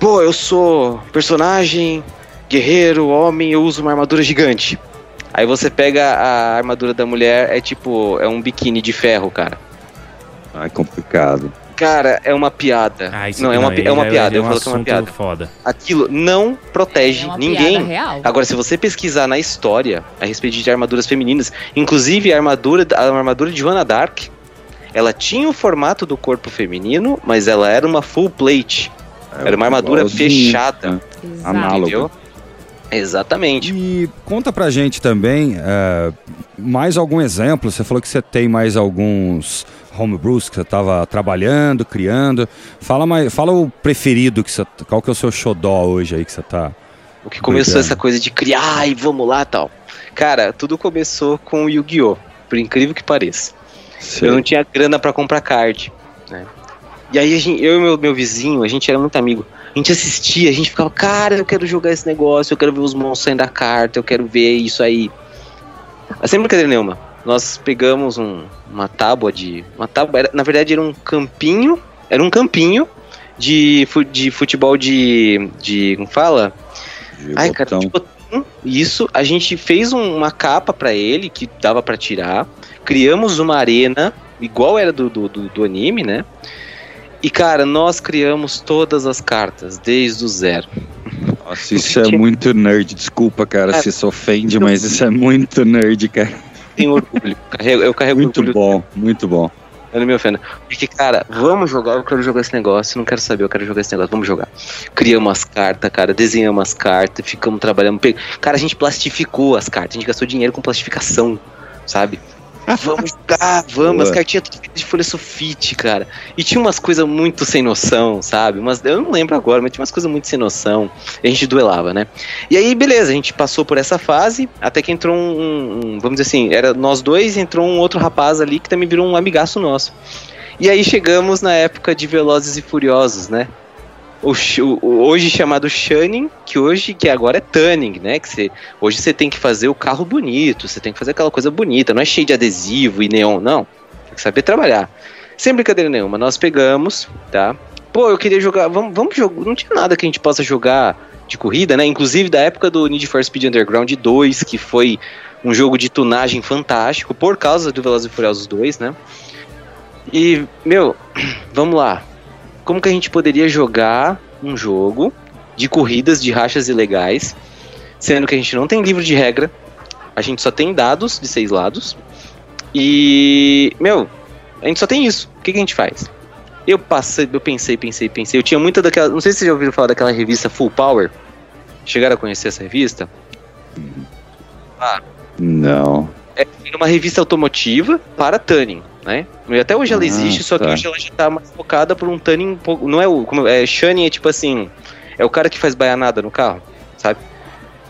Pô, eu sou personagem, guerreiro, homem, eu uso uma armadura gigante. Aí você pega a armadura da mulher, é tipo, é um biquíni de ferro, cara. Ah, é complicado. Cara, é uma piada. Ah, isso não, é uma, aí é uma piada, é eu um falo que é uma piada. foda. Aquilo não protege É uma ninguém. piada real. Agora, se você pesquisar na história a respeito de armaduras femininas, inclusive a armadura, a armadura de Joana Dark, ela tinha o formato do corpo feminino, mas ela era uma full plate. Era uma armadura igualzinho, fechada. né? Exato. Análogo. Exatamente. E conta pra gente também é, mais algum exemplo. Você falou que você tem mais alguns homebrews que você estava trabalhando, criando. Fala mais, fala o preferido que você, qual que é o seu xodó hoje aí que você tá. O que começou é. essa coisa de criar e vamos lá tal. Cara, tudo começou com o Yu-Gi-Oh! Por incrível que pareça. Eu não tinha grana pra comprar card, né? E aí gente- eu e meu, meu vizinho, a gente era muito amigo. A gente assistia, a gente ficava, cara, eu quero jogar esse negócio, eu quero ver os monstros saindo da carta, eu quero ver isso aí. Sem brincadeira nenhuma. Nós pegamos um- uma tábua de. Uma tábua, era- na verdade era um campinho. Era um campinho de, de futebol de. de. como fala? De Ai, cara, botão. de botão. Isso, a gente fez um- uma capa pra ele que dava pra tirar. Criamos uma arena, igual era do, do, do, do anime, né? E, cara, nós criamos todas as cartas, desde o zero. Nossa, isso é muito nerd. Desculpa, cara, Cara, se isso ofende, mas isso é muito nerd, cara. Tenho orgulho. [LAUGHS] Carrego- eu carrego Muito orgulho. bom, muito bom. Eu não me ofendo. Porque, cara, vamos jogar, eu quero jogar esse negócio, não quero saber, eu quero jogar esse negócio, vamos jogar. Criamos as cartas, cara, desenhamos as cartas, ficamos trabalhando. Cara, a gente plastificou as cartas, a gente gastou dinheiro com plastificação, sabe? Vamos jogar, vamos, as Boa. cartinhas tudo de folha sulfite, cara. E tinha umas coisas muito sem noção, sabe? Mas eu não lembro agora, mas tinha umas coisas muito sem noção. E a gente duelava, né? E aí, beleza, a gente passou por essa fase, até que entrou um, um- um- vamos dizer assim, era nós dois, entrou um outro rapaz ali que também virou um amigaço nosso. E aí chegamos na época de Velozes e Furiosos, né? O, o- hoje chamado Shunning, que hoje, que agora é Tunning, né? Que você, hoje você tem que fazer o carro bonito, você tem que fazer aquela coisa bonita, não é cheio de adesivo e neon, não. Tem que saber trabalhar. Sem brincadeira nenhuma, nós pegamos, tá? Pô, eu queria jogar, vamos, vamos jogar, não tinha nada que a gente possa jogar de corrida, né? Inclusive da época do Need for Speed Underground 2, que foi um jogo de tunagem fantástico por causa do Velozes e Furiosos 2, né? E, meu, [CLEARS THROAT] vamos lá. Como que a gente poderia jogar um jogo de corridas de rachas ilegais, sendo que a gente não tem livro de regra, a gente só tem dados de seis lados, e, meu, a gente só tem isso. O que, que a gente faz? Eu passei, eu pensei, pensei, pensei. Eu tinha muita daquela. Não sei se vocês já ouviram falar daquela revista Full Power. Chegaram a conhecer essa revista? Não. É uma revista automotiva para tanning, né? E até hoje ela Ah, existe, só que tá. hoje ela já tá mais focada por um um pouco. Não é o. Como, é, Shunning é tipo assim. É o cara que faz baianada no carro, sabe?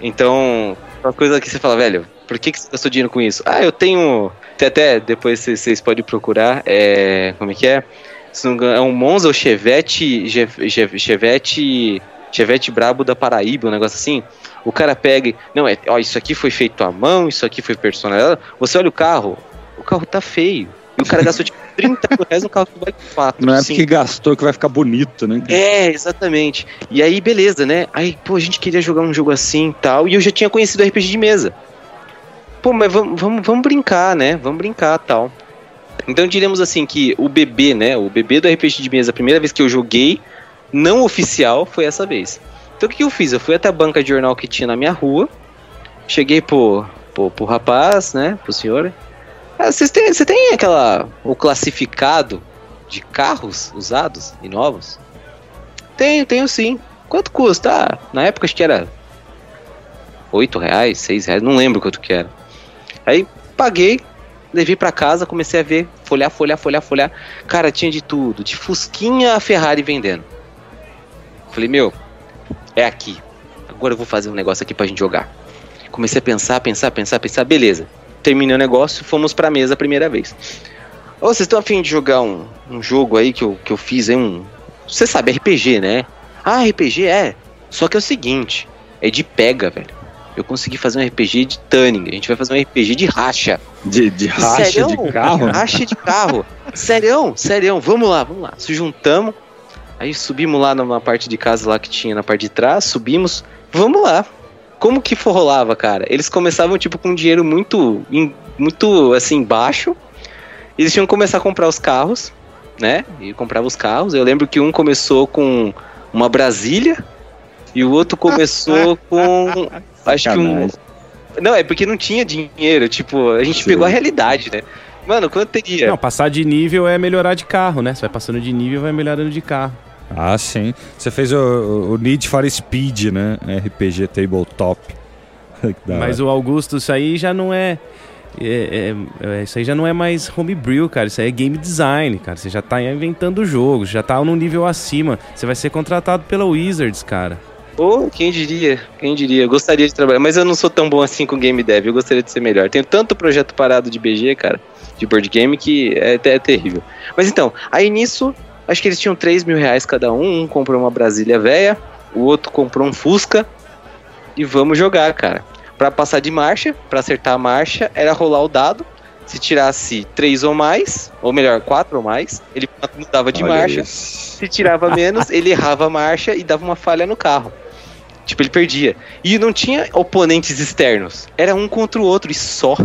Então, uma coisa que você fala, velho, por que, que você gastou dinheiro com isso? Ah, eu tenho. Até, até depois vocês- podem procurar. É. Como é que é? É um Monza ou Chevette. Chev- Chev- Chevette. Chevette Brabo da Paraíba, um negócio assim. O cara pega. Não, é. Ó, isso aqui foi feito à mão, isso aqui foi personalizado. Você olha o carro, o carro tá feio. E o cara gastou tipo [LAUGHS] 30 mil reais no carro que vale 4. Não é porque gastou que vai ficar bonito, né? É, exatamente. E aí, beleza, né? Aí, pô, a gente queria jogar um jogo assim e tal. E eu já tinha conhecido RPG de mesa. Pô, mas vamos, vamos, vamos brincar, né? Vamos brincar tal. Então diremos assim que o bebê, né? O bebê do RPG de mesa, a primeira vez que eu joguei, não oficial, foi essa vez. Então o que eu fiz? Eu fui até a banca de jornal que tinha na minha rua. Cheguei pro, pro, pro rapaz, né? Pro senhor. Ah, vocês têm, você tem aquela. o classificado de carros usados e novos? Tenho, tenho sim. Quanto custa? Ah, na época acho que era 8 reais, 6 reais, não lembro quanto que era. Aí paguei, levei pra casa, comecei a ver, folhar, folhar, folhar, folhar. Cara, tinha de tudo, de Fusquinha a Ferrari vendendo. Falei, meu, é aqui. Agora eu vou fazer um negócio aqui pra gente jogar. Comecei a pensar, pensar, pensar, pensar, beleza. Terminei o negócio, fomos pra mesa a primeira vez. Ô, vocês estão afim de jogar um, um jogo aí que eu, que eu fiz, aí, um. Você sabe, RPG, né? Ah, RPG é. Só que é o seguinte, é de pega, velho. Eu consegui fazer um RPG de Tunning. A gente vai fazer um RPG de racha. De, de racha Sério? de carro? Racha de carro. [LAUGHS] Serião, serião, vamos lá, vamos lá. Se juntamos, aí subimos lá numa parte de casa lá que tinha na parte de trás, subimos, vamos lá. Como que for rolava, cara? Eles começavam, tipo, com um dinheiro muito, muito, assim, baixo. Eles tinham que começar a comprar os carros, né? E comprava os carros. Eu lembro que um começou com uma Brasília e o outro começou [LAUGHS] com, acho que um... Não, é porque não tinha dinheiro, tipo, a gente Sim. pegou a realidade, né? Mano, quanto teria? Não, passar de nível é melhorar de carro, né? Você vai passando de nível vai melhorando de carro. Ah, sim. Você fez o, o Need for Speed, né? RPG Tabletop. [LAUGHS] Mas o Augusto, isso aí já não é, é, é, é, Isso aí já não é mais homebrew, cara. Isso aí é game design, cara. Você já tá inventando o jogo, já tá num nível acima. Você vai ser contratado pela Wizards, cara. Pô, oh, quem diria? Quem diria? gostaria de trabalhar, mas eu não sou tão bom assim com game dev. Eu gostaria de ser melhor. Tenho tanto projeto parado de BG, cara de board game que é, é terrível. Mas então, aí nisso, acho que eles tinham 3 mil reais cada um. Um comprou uma Brasília velha, o outro comprou um Fusca. E vamos jogar, cara. Para passar de marcha, para acertar a marcha, era rolar o dado. Se tirasse três ou mais, ou melhor, quatro ou mais, ele mudava de Olha marcha. Isso. Se tirava menos, ele errava a marcha e dava uma falha no carro. Tipo, ele perdia. E não tinha oponentes externos. Era um contra o outro e só.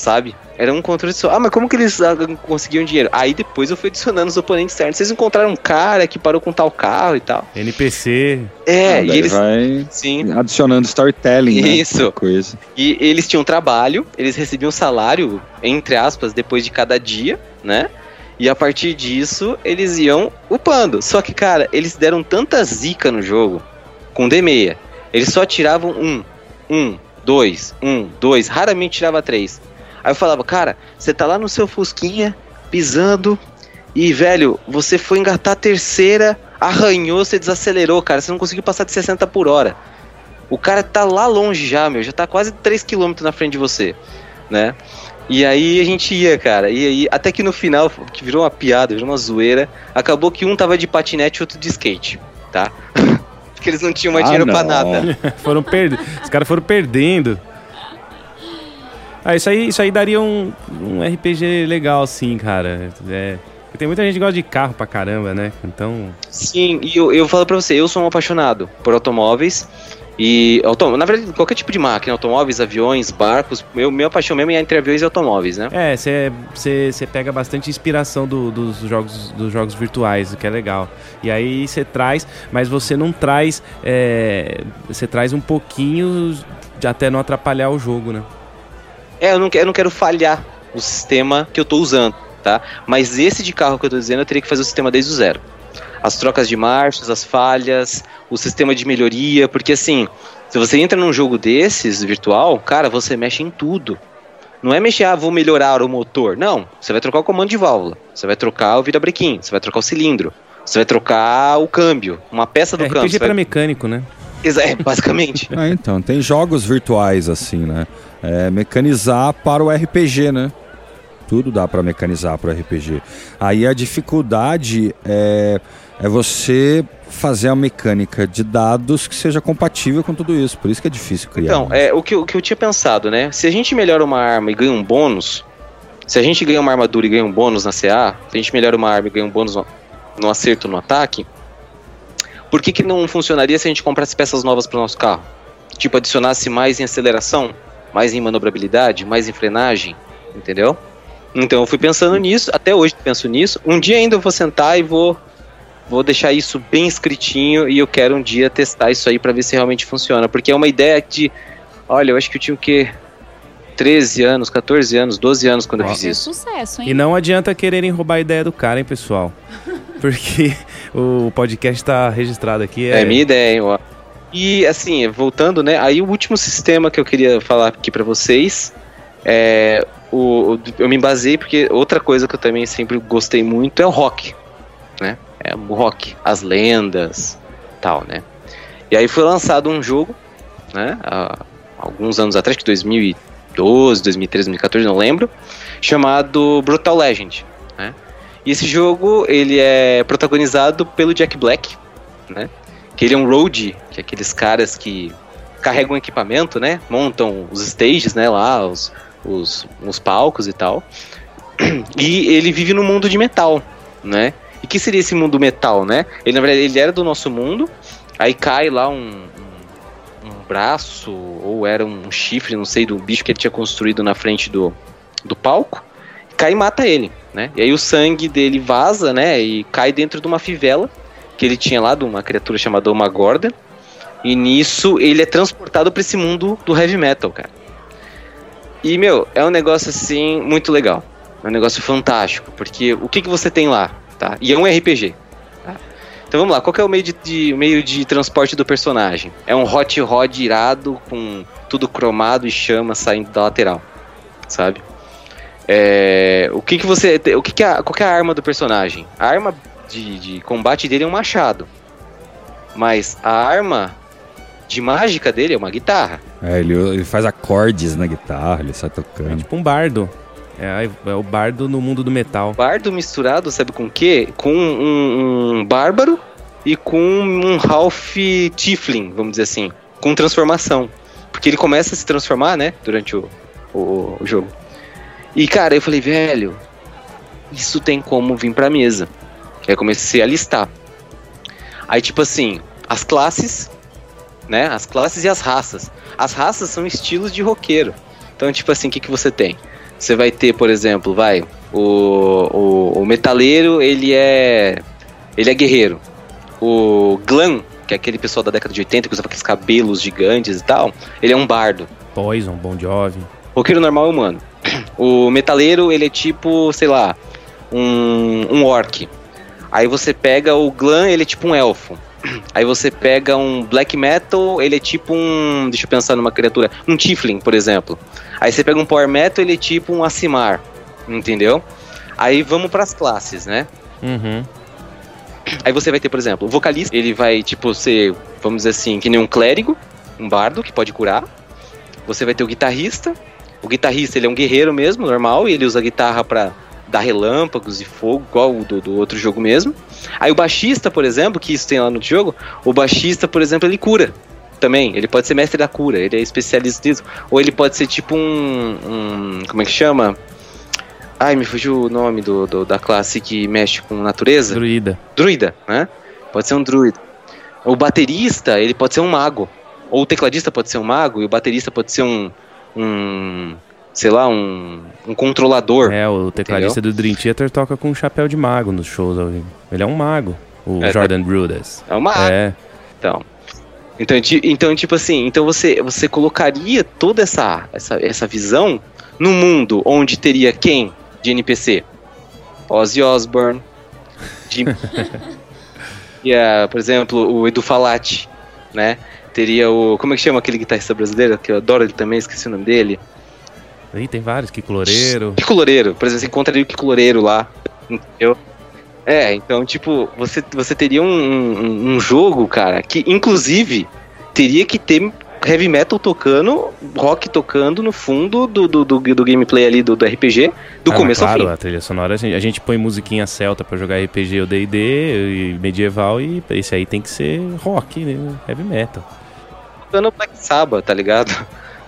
Sabe? Era um controle só. Ah, mas como que eles ah, conseguiam dinheiro? Aí depois eu fui adicionando os oponentes externos. Vocês encontraram um cara que parou com tal carro e tal. NPC. É, ah, e eles. Vai sim. adicionando storytelling. Né? Isso. Né? Coisa. E eles tinham trabalho, eles recebiam salário, entre aspas, depois de cada dia, né? E a partir disso, eles iam upando. Só que, cara, eles deram tanta zica no jogo com D6. Eles só tiravam um, um, dois, um, dois, raramente tirava três. Aí eu falava, cara, você tá lá no seu Fusquinha, pisando, e, velho, você foi engatar a terceira, arranhou, você desacelerou, cara, você não conseguiu passar de 60 por hora. O cara tá lá longe já, meu, já tá quase 3 km na frente de você, né? E aí a gente ia, cara, e aí, até que no final, que virou uma piada, virou uma zoeira, acabou que um tava de patinete e outro de skate, tá? [LAUGHS] Porque eles não tinham mais ah, dinheiro não. pra nada. [LAUGHS] foram per... Os caras foram perdendo. Ah, isso aí, isso aí daria um, um RPG legal, sim, cara. É, tem muita gente que gosta de carro pra caramba, né? Então. Sim, e eu, eu falo pra você, eu sou um apaixonado por automóveis. E, na verdade, qualquer tipo de máquina, automóveis, aviões, barcos, meu, minha paixão mesmo é entre aviões e automóveis, né? É, você pega bastante inspiração do, dos, jogos, dos jogos virtuais, o que é legal. E aí você traz, mas você não traz. Você é, traz um pouquinho de até não atrapalhar o jogo, né? É, eu não, eu não quero falhar o sistema que eu tô usando, tá? Mas esse de carro que eu tô dizendo, eu teria que fazer o sistema desde o zero. As trocas de marchas, as falhas, o sistema de melhoria, porque assim, se você entra num jogo desses, virtual, cara, você mexe em tudo. Não é mexer, ah, vou melhorar o motor. Não, você vai trocar o comando de válvula, você vai trocar o virabrequim, você vai trocar o cilindro, você vai trocar o câmbio, uma peça do é, câmbio. RPG vai... para mecânico, né? É, basicamente. ah, [LAUGHS] então, tem jogos virtuais assim, né? É, mecanizar para o RPG, né? Tudo dá para mecanizar para o RPG. Aí a dificuldade é, é você fazer a mecânica de dados que seja compatível com tudo isso. Por isso que é difícil criar. Então, é, o, que, o que eu tinha pensado, né? Se a gente melhora uma arma e ganha um bônus, se a gente ganha uma armadura e ganha um bônus na CA, se a gente melhora uma arma e ganha um bônus no, no acerto no ataque, por que, que não funcionaria se a gente comprasse peças novas para o nosso carro? Tipo, adicionasse mais em aceleração, mais em manobrabilidade, mais em frenagem, entendeu? Então eu fui pensando nisso, até hoje penso nisso. Um dia ainda eu vou sentar e vou vou deixar isso bem escritinho e eu quero um dia testar isso aí para ver se realmente funciona, porque é uma ideia de, olha, eu acho que eu tinha o quê? 13 anos, 14 anos, 12 anos quando Nossa. eu fiz isso. sucesso, hein? E não adianta quererem roubar a ideia do cara, hein, pessoal? [LAUGHS] Porque o podcast está registrado aqui. É... é minha ideia, hein, ó. E assim, voltando, né? Aí o último sistema que eu queria falar aqui para vocês é o, eu me basei porque outra coisa que eu também sempre gostei muito é o rock, né? É o rock, as lendas, tal, né? E aí foi lançado um jogo, né? Há alguns anos atrás, que 2012, 2013, 2014, não lembro, chamado Brutal Legend, né? E esse jogo, ele é protagonizado pelo Jack Black, né? Que ele é um road, que é aqueles caras que carregam equipamento, né? Montam os stages, né? Lá, os, os, os palcos e tal. e ele vive no mundo de metal, né? E que seria esse mundo metal, né? Ele, na verdade, ele era do nosso mundo, aí cai lá um, um, braço, ou era um chifre, não sei, do bicho que ele tinha construído na frente do, do palco, cai e mata ele, né? E aí o sangue dele vaza, né? E cai dentro de uma fivela que ele tinha lá, de uma criatura chamada Oma Gordon. E nisso ele é transportado para esse mundo do heavy metal, cara. E, meu, é um negócio assim muito legal. É um negócio fantástico, porque o que, que você tem lá, tá? E é um RPG. Então vamos lá, qual é o meio de, de, meio de transporte do personagem? É um hot rod irado com tudo cromado e chama saindo da lateral, sabe? É, o que que você, o que que é, qual que é a arma do personagem? A arma de, de combate dele é um machado, mas a arma de mágica dele é uma guitarra. É, ele, ele faz acordes na guitarra, ele sai tocando. É tipo um bardo. É, é, o bardo no mundo do metal. Bardo misturado, sabe com o quê? Com um, um bárbaro e com um Ralph Tiflin, vamos dizer assim. Com transformação. Porque ele começa a se transformar, né? Durante o, o, o jogo. E, cara, eu falei, velho, isso tem como vir pra mesa. Aí comecei a listar. Aí, tipo assim, as classes né? As classes e as raças. As raças são estilos de roqueiro. Então, tipo assim, o que, que você tem? Você vai ter, por exemplo, vai, o, o, o metaleiro, ele é ele é guerreiro. O glam, que é aquele pessoal da década de 80 que usava aqueles cabelos gigantes e tal, ele é um bardo. Poison, Bon Jovi. Roqueiro normal é humano. O metaleiro, ele é tipo, sei lá, um, um orc. Aí você pega o glam, ele é tipo um elfo. Aí você pega um black metal, ele é tipo um. Deixa eu pensar numa criatura. Um Tiflin, por exemplo. Aí você pega um power metal, ele é tipo um Asimar. Entendeu? Aí vamos para as classes, né? Uhum. Aí você vai ter, por exemplo, o vocalista, ele vai, tipo, ser, vamos dizer assim, que nem um clérigo, um bardo que pode curar. Você vai ter o guitarrista. O guitarrista, ele é um guerreiro mesmo, normal, e ele usa a guitarra para dar relâmpagos e fogo, igual o do, do, outro jogo mesmo. Aí o baixista, por exemplo, que isso tem lá no jogo, o baixista, por exemplo, ele cura também. Ele pode ser mestre da cura, ele é especialista nisso. Ou ele pode ser tipo um. um como é que chama? Ai, me fugiu o nome do, do, da classe que mexe com natureza. Druida. Druida, né? Pode ser um druida. O baterista, ele pode ser um mago. Ou o tecladista pode ser um mago e o baterista pode ser um. um sei lá, um, um controlador. É, o tecladista entendeu? do Dream Theater toca com um chapéu de mago nos shows. Ele é um mago, o é, Jordan Brudas. É um mago. É. Então, então, então, tipo assim, então você, você colocaria toda essa, essa, essa visão no mundo onde teria quem de NPC? Ozzy Osbourne, Jim... [LAUGHS] yeah, por exemplo, o Edu Falati, né? Teria o. Como é que chama aquele guitarrista brasileiro? Que eu adoro ele também, esqueci o nome dele. Aí tem vários, Kiko Loureiro. Kiko Loureiro, por exemplo, você encontraria o Kiko Loureiro lá, entendeu? É, então, tipo, você, você teria um, um, um, jogo, cara, que inclusive teria que ter heavy metal tocando, rock tocando no fundo do, do, do, do gameplay ali do, do RPG, do ah, começo claro, ao fim. a trilha sonora, a gente, a gente põe musiquinha celta para jogar RPG ou D&D e medieval e esse aí tem que ser rock, né? heavy metal. Tocando Black Sabbath, tá ligado?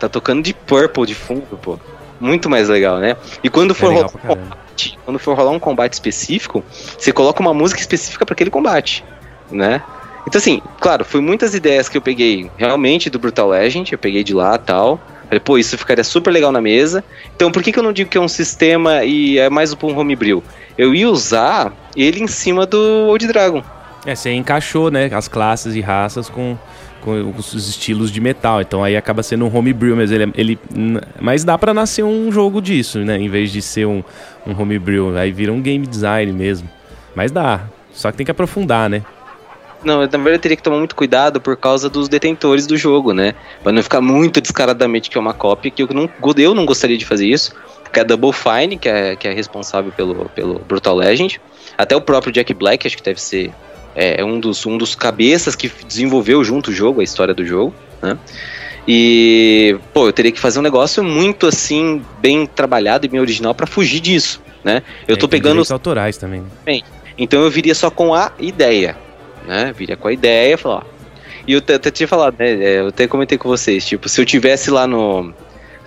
Tá tocando de Purple de fundo, pô. Muito mais legal, né? E quando for, é rolar, um combate, quando for rolar um combate específico, você coloca uma música específica para aquele combate, né? Então, assim, claro, foi muitas ideias que eu peguei realmente do Brutal Legend, eu peguei de lá tal. Falei, pô, isso ficaria super legal na mesa. Então, por que, que eu não digo que é um sistema e é mais um homebrew? Eu ia usar ele em cima do Old Dragon. É, você encaixou, né, as classes e raças com com os estilos de metal. Então aí acaba sendo um homebrew, mas ele, ele mas dá para nascer um jogo disso, né? Em vez de ser um, um homebrew, aí vira um game design mesmo. Mas dá. Só que tem que aprofundar, né? Não, na verdade eu teria que tomar muito cuidado por causa dos detentores do jogo, né? Pra não ficar muito descaradamente que é uma cópia, que eu não, eu não gostaria de fazer isso. Porque é a Double Fine, que é, que é responsável pelo, pelo Brutal Legend. Até o próprio Jack Black, acho que deve ser é, é um dos, um dos cabeças que desenvolveu junto o jogo, a história do jogo, né? E, pô, eu teria que fazer um negócio muito assim, bem trabalhado e bem original para fugir disso, né? Eu é, tô pegando. Os autorais também. Bem, então eu viria só com a ideia, né? Viria com a ideia, falar, ó. E eu até tinha falado, né? É, eu até comentei com vocês, tipo, se eu tivesse lá no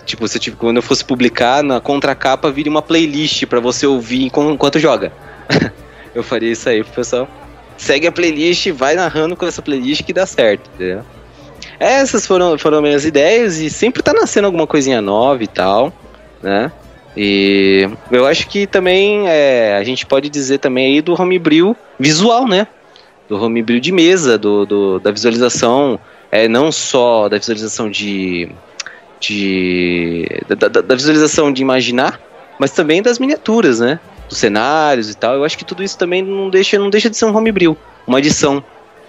Tipo, se tipo, quando eu fosse publicar, na contracapa vire uma playlist para você ouvir enquanto joga. [LAUGHS] eu faria isso aí pro pessoal. Segue a playlist, vai narrando com essa playlist que dá certo, entendeu? Essas foram, foram minhas ideias e sempre tá nascendo alguma coisinha nova e tal, né? E eu acho que também é, a gente pode dizer também aí do homebrew visual, né? Do homebrew de mesa, do, do da visualização, é, não só da visualização de. de da, da, da visualização de imaginar, mas também das miniaturas, né? Dos cenários e tal. Eu acho que tudo isso também não deixa, não deixa de ser um homebrew, uma adição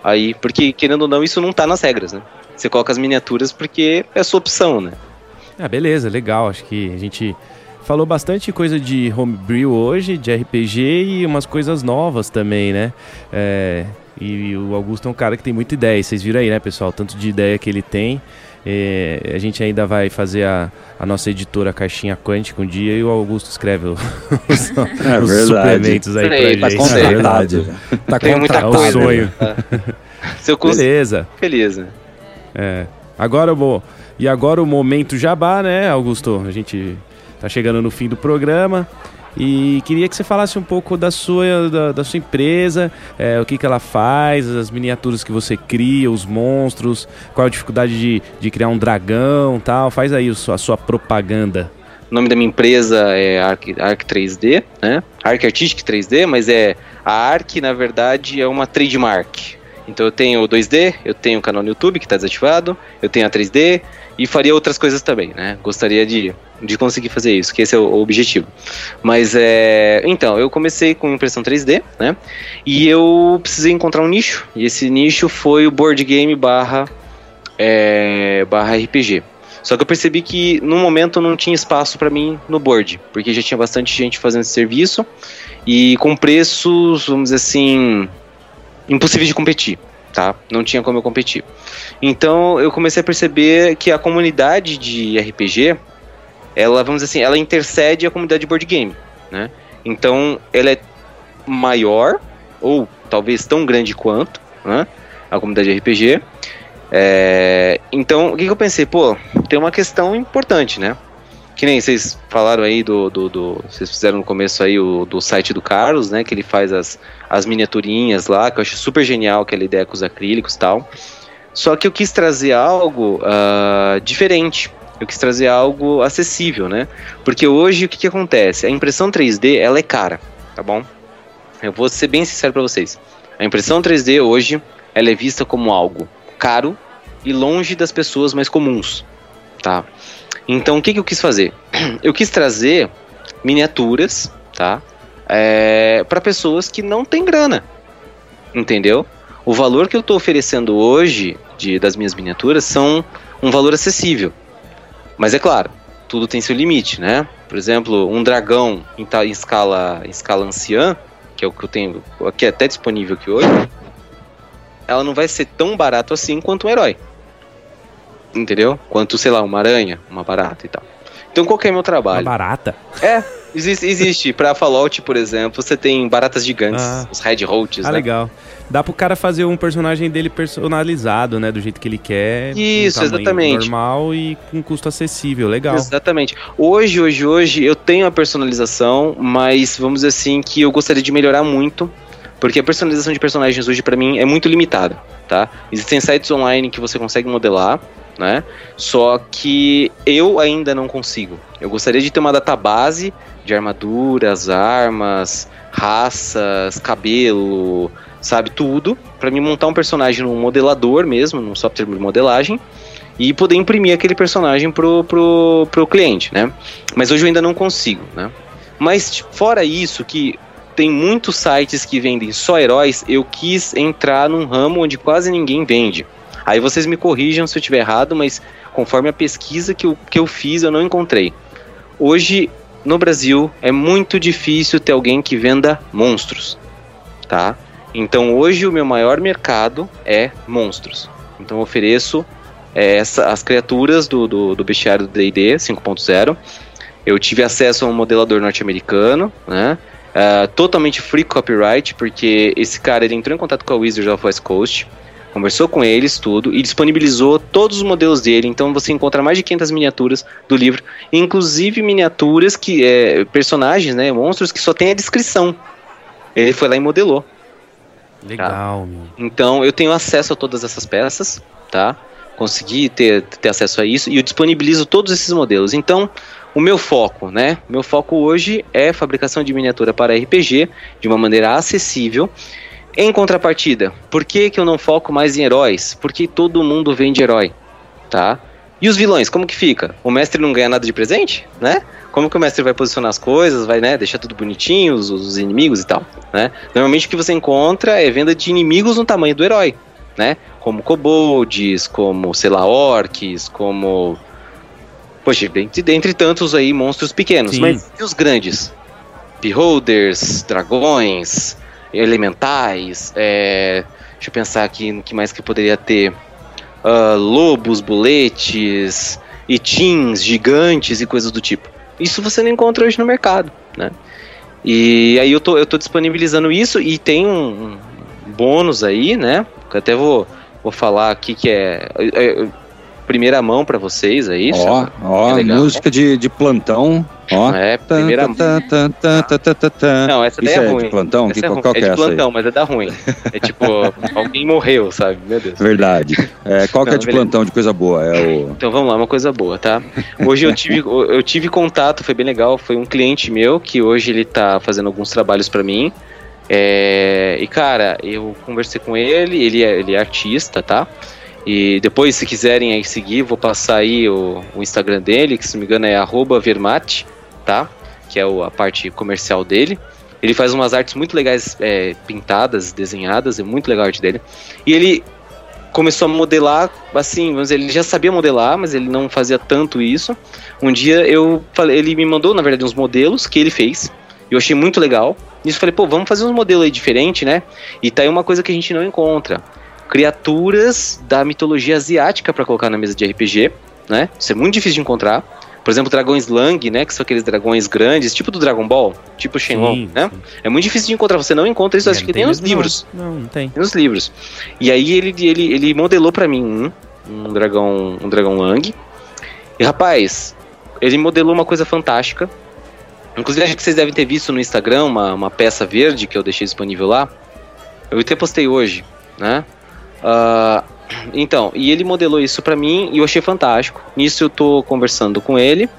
aí, porque querendo ou não, isso não tá nas regras, né? Você coloca as miniaturas porque é sua opção, né? Ah, beleza, legal. Acho que a gente falou bastante coisa de homebrew hoje, de RPG e umas coisas novas também, né? É, e, o Augusto é um cara que tem muita ideia. Vocês viram aí, né, pessoal? Tanto de ideia que ele tem. É, a gente ainda vai fazer a, a, nossa editora Caixinha Quântica um dia e o Augusto escreve [LAUGHS] os, é os suplementos aí Sei, pra tá gente. É verdade. Tá tem muita é coisa. o sonho. Se eu Beleza. Feliz, né? É. Agora eu vou. E agora o momento jabá, né, Augusto? A gente tá chegando no fim do programa. E queria que você falasse um pouco da sua, da, da sua empresa, é, o que, que ela faz, as miniaturas que você cria, os monstros, qual a dificuldade de, de criar um dragão tal. Faz aí a sua, propaganda. O nome da minha empresa é Arc, Arc 3D, né? Arc Artistic 3D, mas é a Arc, na verdade, é uma trademark. Então eu tenho o 2D, eu tenho o canal no YouTube que está desativado, eu tenho a 3D e faria outras coisas também, né? Gostaria de, de conseguir fazer isso, que esse é o, o objetivo. Mas é. Então, eu comecei com impressão 3D, né? E eu precisei encontrar um nicho. E esse nicho foi o board game barra, é, barra RPG. Só que eu percebi que no momento não tinha espaço para mim no board, porque já tinha bastante gente fazendo esse serviço e com preços, vamos dizer assim, impossíveis de competir, tá? Não tinha como eu competir. Então eu comecei a perceber que a comunidade de RPG, ela, vamos dizer assim, ela intercede a comunidade de board game, né? Então ela é maior, ou talvez tão grande quanto, né? A comunidade de RPG. É, então, o que, que eu pensei? Pô, tem uma questão importante, né? Que nem vocês falaram aí do, do, do, Vocês fizeram no começo aí o, do site do Carlos, né? Que ele faz as, as miniaturinhas lá, que eu acho super genial aquela ideia com os acrílicos e tal. Só que eu quis trazer algo uh, diferente. Eu quis trazer algo acessível, né? Porque hoje o que, que acontece? A impressão 3D ela é cara, tá bom? Eu vou ser bem sincero para vocês. A impressão 3D hoje ela é vista como algo caro e longe das pessoas mais comuns, tá? Então, o que, que eu quis fazer? [CLEARS THROAT] Eu quis trazer miniaturas, tá? É, para pessoas que não têm grana, entendeu? O valor que eu estou oferecendo hoje de, das minhas miniaturas são um valor acessível. Mas é claro, tudo tem seu limite, né? Por exemplo, um dragão em, em escala, em escala anciã, que é o que eu tenho aqui até disponível aqui hoje, ela não vai ser tão barato assim quanto um herói entendeu? Quanto, sei lá, uma aranha, uma barata e tal. Então qual que é meu trabalho? Uma barata? É, existe. existe. pra Fallout, por exemplo, você tem baratas gigantes, ah. os Red Roaches, ah, né? legal. Dá pro cara fazer um personagem dele personalizado, né? Do jeito que ele quer. Isso, exatamente. normal e com custo acessível, legal. Exatamente. Hoje, hoje, hoje, eu tenho a personalização, mas vamos dizer assim que eu gostaria de melhorar muito, porque a personalização de personagens hoje para mim é muito limitada, tá? Existem sites online que você consegue modelar, né? Só que eu ainda não consigo. Eu gostaria de ter uma database de armaduras, armas, raças, cabelo, sabe, tudo, para me montar um personagem num modelador mesmo, num software de modelagem, e poder imprimir aquele personagem pro, pro, pro cliente, né? Mas hoje eu ainda não consigo, né? Mas fora isso, que tem muitos sites que vendem só heróis, eu quis entrar num ramo onde quase ninguém vende. Aí vocês me corrijam se eu estiver errado, mas conforme a pesquisa que eu, que eu fiz, eu não encontrei. Hoje, no Brasil, é muito difícil ter alguém que venda monstros, tá? Então hoje o meu maior mercado é monstros. Então eu ofereço é, essa, as criaturas do, do, do bestiário do D&D 5.0. Eu tive acesso a um modelador norte-americano, né? Uh, totalmente free copyright, porque esse cara ele entrou em contato com a Wizards of West Coast conversou com eles tudo e disponibilizou todos os modelos dele. Então você encontra mais de 500 miniaturas do livro, inclusive miniaturas que é, personagens, né, monstros que só tem a descrição. Ele foi lá e modelou. Legal, tá? Então eu tenho acesso a todas essas peças, tá? Consegui ter, ter acesso a isso e eu disponibilizo todos esses modelos. Então, o meu foco, né? Meu foco hoje é fabricação de miniatura para RPG de uma maneira acessível. Em contrapartida, por que, que eu não foco mais em heróis? Porque todo mundo vende herói, tá? E os vilões, como que fica? O mestre não ganha nada de presente, né? Como que o mestre vai posicionar as coisas, vai, né, deixar tudo bonitinho, os, os inimigos e tal, né? Normalmente o que você encontra é venda de inimigos no tamanho do herói, né? Como kobolds, como, sei lá, orcs, como... Poxa, dentre, dentre tantos aí monstros pequenos, Sim. mas e os grandes? Beholders, dragões, elementais, é... Deixa eu pensar aqui no que mais que poderia ter. Ah, lobos, boletes, teens gigantes e coisas do tipo. Isso você não encontra hoje no mercado, né? E aí eu tô, eu tô disponibilizando isso e tem um, bônus aí, né? Que eu até vou, vou falar aqui que é, é- é primeira mão pra vocês aí. Ó, sabe? ó, É legal. música de, de plantão. Ó. É, primeira mão. Não, essa daí Isso é é ruim. de plantão? Essa Que, é, ruim. qual é que é de essa aí? plantão, mas é da ruim. É tipo, [LAUGHS] alguém morreu, sabe? Meu Deus. Verdade. É, qual que é de beleza. plantão de coisa boa? É o. Então vamos lá, uma coisa boa, tá? Hoje eu tive, [LAUGHS] eu tive contato, foi bem legal. Foi um cliente meu que hoje ele tá fazendo alguns trabalhos pra mim. É, e cara, eu conversei com ele, ele é, ele é artista, tá? E depois, se quiserem aí seguir, vou passar aí o, o Instagram dele, que se não me engano é Vermate, tá? Que é o- a parte comercial dele. Ele faz umas artes muito legais, é, pintadas, desenhadas, é muito legal a arte dele. E ele começou a modelar, assim, vamos dizer, ele já sabia modelar, mas ele não fazia tanto isso. Um dia eu falei, ele me mandou, na verdade, uns modelos que ele fez. E eu achei muito legal. Nisso eu falei, pô, vamos fazer uns modelos aí diferentes, né? E tá aí uma coisa que a gente não encontra. Criaturas da mitologia asiática pra colocar na mesa de RPG, né? Isso é muito difícil de encontrar. Por exemplo, dragões Lang, né? Que são aqueles dragões grandes, tipo do Dragon Ball, tipo Shenlong, Sim, né? sim. É muito difícil de encontrar. Você não encontra isso, É, acho não que nem nos não. livros Não, não tem. nos livros. E aí ele, ele, ele modelou pra mim um, um dragão, um dragão Lang. E rapaz, ele modelou uma coisa fantástica. Inclusive acho que vocês devem ter visto no Instagram uma, uma peça verde que eu deixei disponível lá. Eu até postei hoje, né? Ah, então, e ele modelou isso pra mim e eu achei fantástico. Nisso eu tô conversando com ele.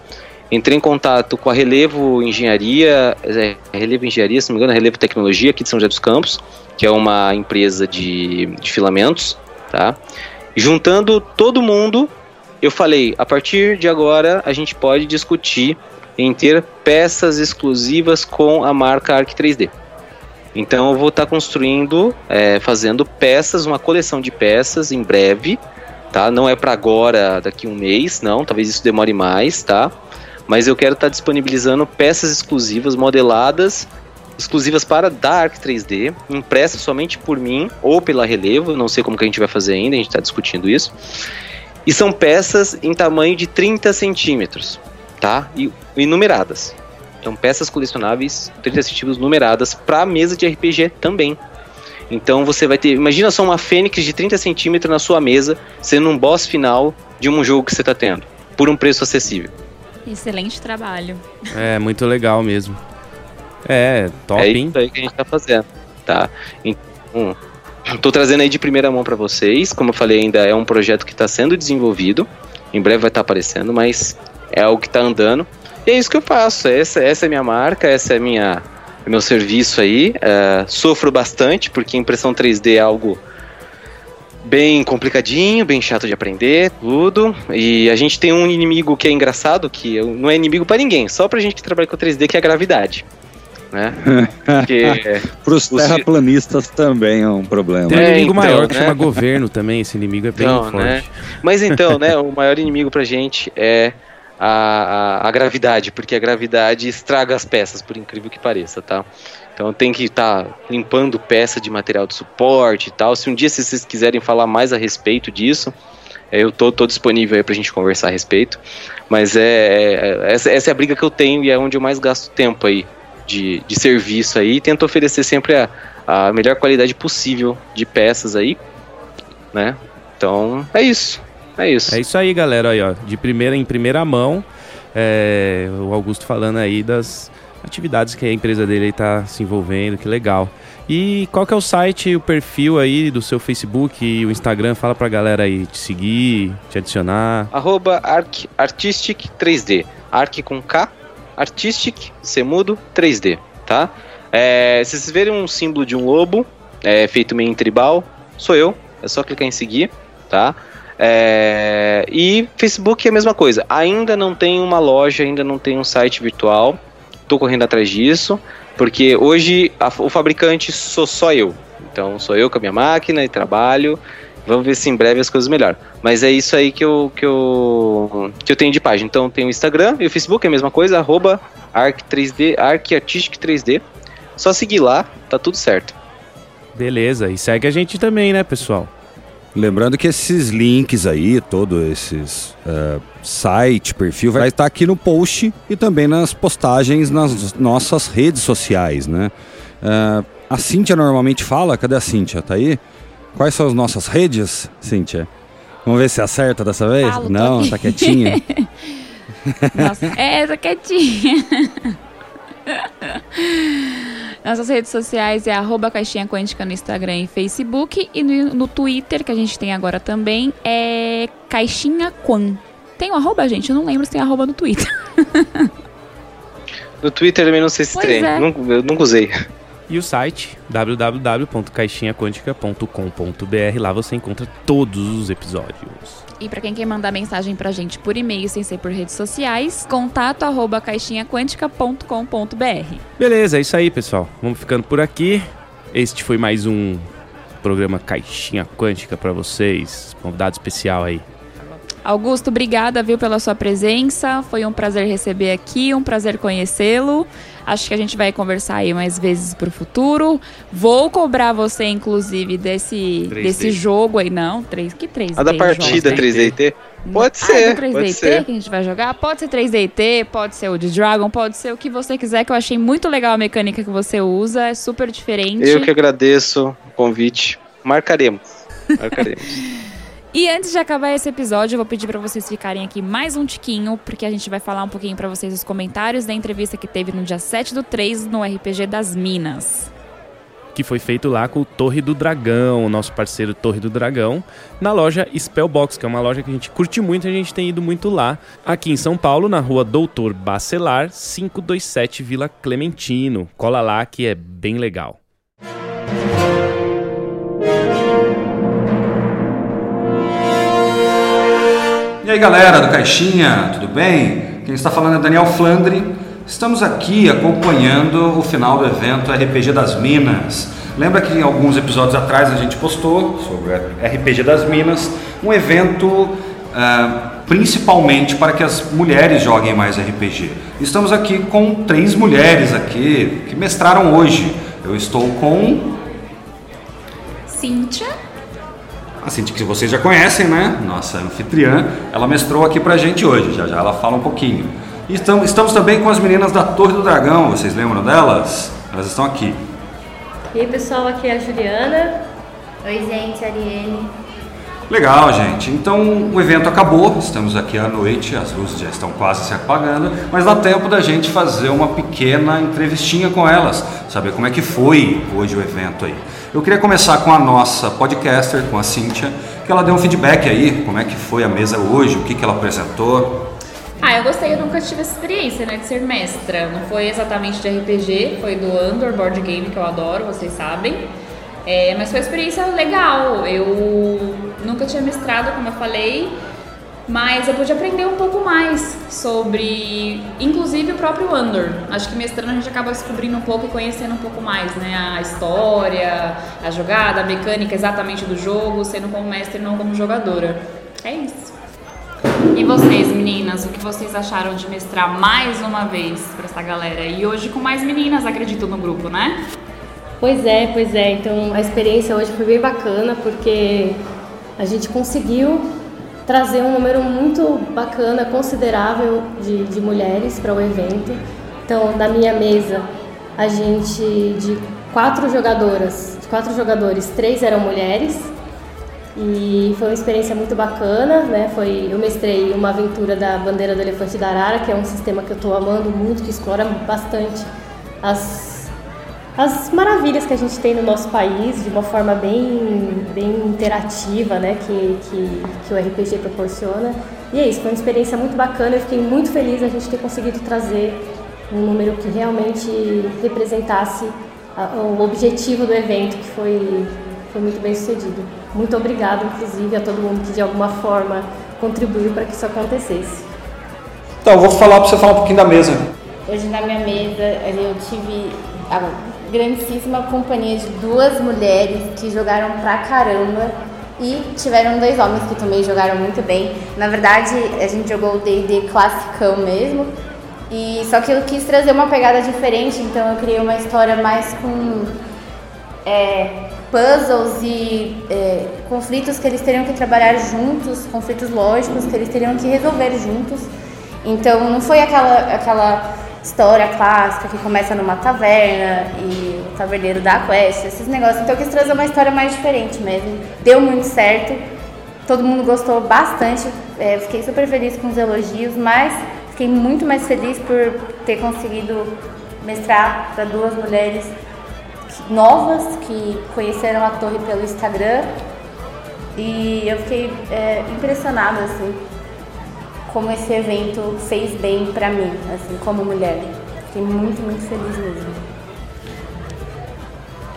Entrei em contato com a Relevo Engenharia, é, Relevo Engenharia, se não me engano, é Relevo Tecnologia aqui de São José dos Campos, que é uma empresa de, de filamentos, tá? Juntando todo mundo, eu falei, a partir de agora a gente pode discutir em ter peças exclusivas com a marca Arc 3D. Então eu vou estar construindo, é, fazendo peças, uma coleção de peças em breve, tá? Não é para agora, daqui um mês, não. Talvez isso demore mais, tá? Mas eu quero estar disponibilizando peças exclusivas, modeladas, exclusivas para da Arc 3D, impressas somente por mim ou pela Relevo. Não sei como que a gente vai fazer ainda, a gente está discutindo isso. E são peças em tamanho de 30 centímetros, tá? E, e numeradas. Então, peças colecionáveis 30 centímetros numeradas para mesa de RPG também. Então você vai ter. Imagina só uma Fênix de 30 centímetros na sua mesa, sendo um boss final de um jogo que você está tendo, por um preço acessível. Excelente trabalho. É, muito legal mesmo. É, top, é hein? isso aí que a gente tá fazendo, tá? Então, tô trazendo aí de primeira mão para vocês. Como eu falei, ainda é um projeto que está sendo desenvolvido. Em breve vai estar aparecendo, mas é algo que está andando. E é isso que eu faço. Essa, essa é minha marca, essa é minha meu serviço aí. É, sofro bastante porque impressão 3D é algo bem complicadinho, bem chato de aprender, tudo. E a gente tem um inimigo que é engraçado, que não é inimigo para ninguém, só pra gente que trabalha com 3D, que é a gravidade. Né? Porque [LAUGHS] Para os Os- terraplanistas também é um problema. Tem um É, inimigo então, maior que né? chama governo também. Esse inimigo é bem Então, forte. né? Mas então, [LAUGHS] né, o maior inimigo pra gente é a, a, a gravidade, porque a gravidade estraga as peças, por incrível que pareça, tá? Então tem que estar limpando peça de material de suporte e tal. Se um dia se vocês quiserem falar mais a respeito disso, eh, eu tô, tô disponível aí pra gente conversar a respeito. Mas é, é- essa, essa é a briga que eu tenho e é onde eu mais gasto tempo aí de, de serviço aí. Tento oferecer sempre a, a melhor qualidade possível de peças aí né? Então, é isso. É isso. É isso aí, galera. Aí, ó, de primeira em primeira mão, é, o Augusto falando aí das atividades que a empresa dele está se envolvendo, que legal. E qual que é o site, o perfil aí do seu Facebook e o Instagram? Fala pra galera aí te seguir, te adicionar. Arroba Arc, Artistic 3D. Arc com K, Artistic, Semudo 3D, tá? É, se vocês verem um símbolo de um lobo, é, feito meio em tribal, sou eu. É só clicar em seguir, tá? É, e Facebook é a mesma coisa. Ainda não tem uma loja, ainda não tem um site virtual. Tô correndo atrás disso, porque hoje a, o fabricante sou só eu. Então sou eu com a minha máquina e trabalho. Vamos ver se em breve as coisas melhoram. Mas é isso aí que eu, que eu, que eu tenho de página. Então tem o Instagram e o Facebook é a mesma coisa, arroba Arc3D, Arc Artistic 3D. Só seguir lá, tá tudo certo. Beleza, e segue a gente também, né, pessoal? Lembrando que esses links aí, todos esses uh, site, perfil, vai estar aqui no post e também nas postagens nas nossas redes sociais, né? Uh, a Cíntia normalmente fala, cadê a Cíntia? Tá aí? Quais são as nossas redes, Cíntia? Vamos ver se acerta dessa vez? Falo, Não, tá quietinha. [LAUGHS] Nossa, é, tá quietinha. [LAUGHS] [LAUGHS] Nossas redes sociais é arroba Caixinha Quântica no Instagram e Facebook. E no, no Twitter, que a gente tem agora também, é Caixinha Quan. Tem o arroba, gente? Eu não lembro se tem arroba no Twitter. [LAUGHS] No Twitter também não sei se Pois tem. é. Nunca- eu nunca usei. E o site www.caixinhaquântica.com.br. Lá você encontra todos os episódios. E pra quem quer mandar mensagem pra gente por e-mail sem ser por redes sociais, contato arroba caixinhaquântica.com.br. Beleza, é isso aí, pessoal. Vamos ficando por aqui. Este foi mais um programa Caixinha Quântica pra vocês. Convidado especial aí. Augusto, obrigada, viu, pela sua presença. Foi um prazer receber aqui, um prazer conhecê-lo. Acho que a gente vai conversar aí mais vezes pro futuro. Vou cobrar você, inclusive, desse, 3D. desse jogo aí. Não, 3, que 3D? A da partida João? 3DT? Pode Ah, ser, é do 3DT pode ser. que a gente vai jogar? Pode ser 3DT, pode ser o de Dragon, pode ser o que você quiser, que eu achei muito legal a mecânica que você usa. É super diferente. Eu que agradeço o convite. Marcaremos. Marcaremos. [LAUGHS] E antes de acabar esse episódio, eu vou pedir pra vocês ficarem aqui mais um tiquinho, porque a gente vai falar um pouquinho pra vocês os comentários da entrevista que teve no dia 7 do 3 no RPG das Minas. Que foi feito lá com o Torre do Dragão, o nosso parceiro Torre do Dragão, na loja Spellbox, que é uma loja que a gente curte muito e a gente tem ido muito lá. Aqui em São Paulo, na rua Doutor Bacelar, 527 Vila Clementino. Cola lá que é bem legal. E aí galera do Caixinha, tudo bem? Quem está falando é Daniel Flandre. Estamos aqui acompanhando o final do evento RPG das Minas. Lembra que alguns episódios atrás a gente postou sobre RPG das Minas, um evento ah, principalmente para que as mulheres joguem mais RPG. Estamos aqui com três mulheres aqui que mestraram hoje. Eu estou com Cíntia. A Cintia, que vocês já conhecem, né? Nossa anfitriã, ela mestrou aqui pra gente hoje, já já ela fala um pouquinho. E estamos, estamos também com as meninas da Torre do Dragão, vocês lembram delas? Elas estão aqui. E aí pessoal, aqui é a Juliana. Oi, gente, Ariane. Legal, gente. Então o evento acabou, estamos aqui à noite, as luzes já estão quase se apagando, mas dá tempo da gente fazer uma pequena entrevistinha com elas, saber como é que foi hoje o evento aí. Eu queria começar com a nossa podcaster, com a Cíntia, que ela deu um feedback aí, como é que foi a mesa hoje, o que, que ela apresentou. Ah, eu gostei, eu nunca tive essa experiência, né, de ser mestra. Não foi exatamente de RPG, foi do Andor Board Game, que eu adoro, vocês sabem. É, mas foi uma experiência legal. Eu nunca tinha mestrado, como eu falei, mas eu pude aprender um pouco mais sobre, inclusive, o próprio Andor. Acho que mestrando a gente acaba descobrindo um pouco e conhecendo um pouco mais, né? A história, a jogada, a mecânica exatamente do jogo, sendo como mestre e não como jogadora. É isso. E vocês, meninas, o que vocês acharam de mestrar mais uma vez pra essa galera? E hoje com mais meninas, acredito, no grupo, né? Pois é, pois é. Então a experiência hoje foi bem bacana porque a gente conseguiu trazer um número muito bacana, considerável de, de mulheres para o evento. Então, na minha mesa, a gente de quatro jogadoras, de quatro jogadores, três eram mulheres E foi uma experiência muito bacana, né? Foi, eu mestrei uma aventura da Bandeira do Elefante da Arara, que é um sistema que eu estou amando muito, que explora bastante as, as maravilhas que a gente tem no nosso país, de uma forma bem, bem interativa, né? Que, que, que o RPG proporciona. E é isso, foi uma experiência muito bacana, eu fiquei muito feliz a gente ter conseguido trazer um número que realmente representasse o objetivo do evento, que foi, foi muito bem sucedido. Muito obrigado, inclusive, a todo mundo que de alguma forma contribuiu para que isso acontecesse. Então, eu vou falar para você falar um pouquinho da mesa. Hoje na minha mesa eu tive a grandíssima companhia de duas mulheres que jogaram pra caramba e tiveram dois homens que também jogaram muito bem. Na verdade, a gente jogou o D&D classicão mesmo, e só que eu quis trazer uma pegada diferente, então eu criei uma história mais com é, puzzles e é, conflitos que eles teriam que trabalhar juntos, conflitos lógicos que eles teriam que resolver juntos. Então não foi aquela aquela história clássica que começa numa taverna e o taverneiro dá a quest, esses negócios. Então eu quis trazer uma história mais diferente mesmo. Deu muito certo, todo mundo gostou bastante, é, fiquei super feliz com os elogios, mas fiquei muito mais feliz por ter conseguido mestrar para duas mulheres novas que conheceram a torre pelo Instagram e eu fiquei é, impressionada assim como esse evento fez bem para mim, assim como mulher. Fiquei muito muito feliz mesmo.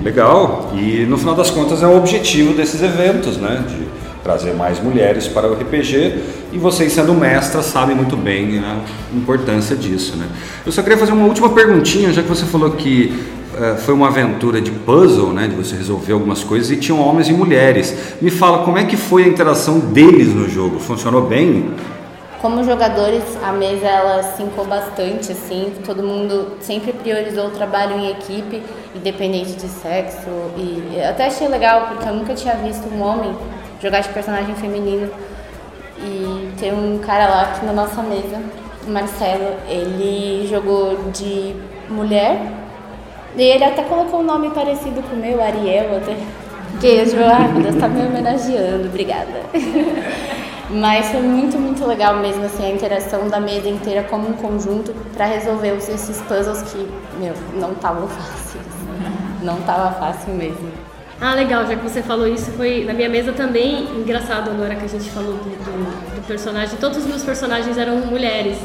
Legal. E no final das contas é o objetivo desses eventos, né? De trazer mais mulheres para o RPG e vocês sendo mestras sabem muito bem a importância disso, né? Eu só queria fazer uma última perguntinha, já que você falou que uh, foi uma aventura de puzzle, né, de você resolver algumas coisas e tinham homens e mulheres. Me fala como é que foi a interação deles no jogo? Funcionou bem? Como jogadores, a mesa ela sincou bastante, assim, todo mundo sempre priorizou o trabalho em equipe, independente de sexo, e até achei legal, porque eu nunca tinha visto um homem jogar de personagem feminino. E tem um cara lá aqui na nossa mesa, o Marcelo, ele jogou de mulher. E ele até colocou um nome parecido com o meu, Ariel, até. Ai meu Deus, tá me homenageando, obrigada. [LAUGHS] Mas foi muito, muito legal mesmo, assim, a interação da mesa inteira como um conjunto para resolver esses puzzles que, meu, não estavam fáceis. Não tava fácil mesmo. Ah, legal, já que você falou isso, foi na minha mesa também, engraçado agora que a gente falou do, do, do personagem, todos os meus personagens eram mulheres.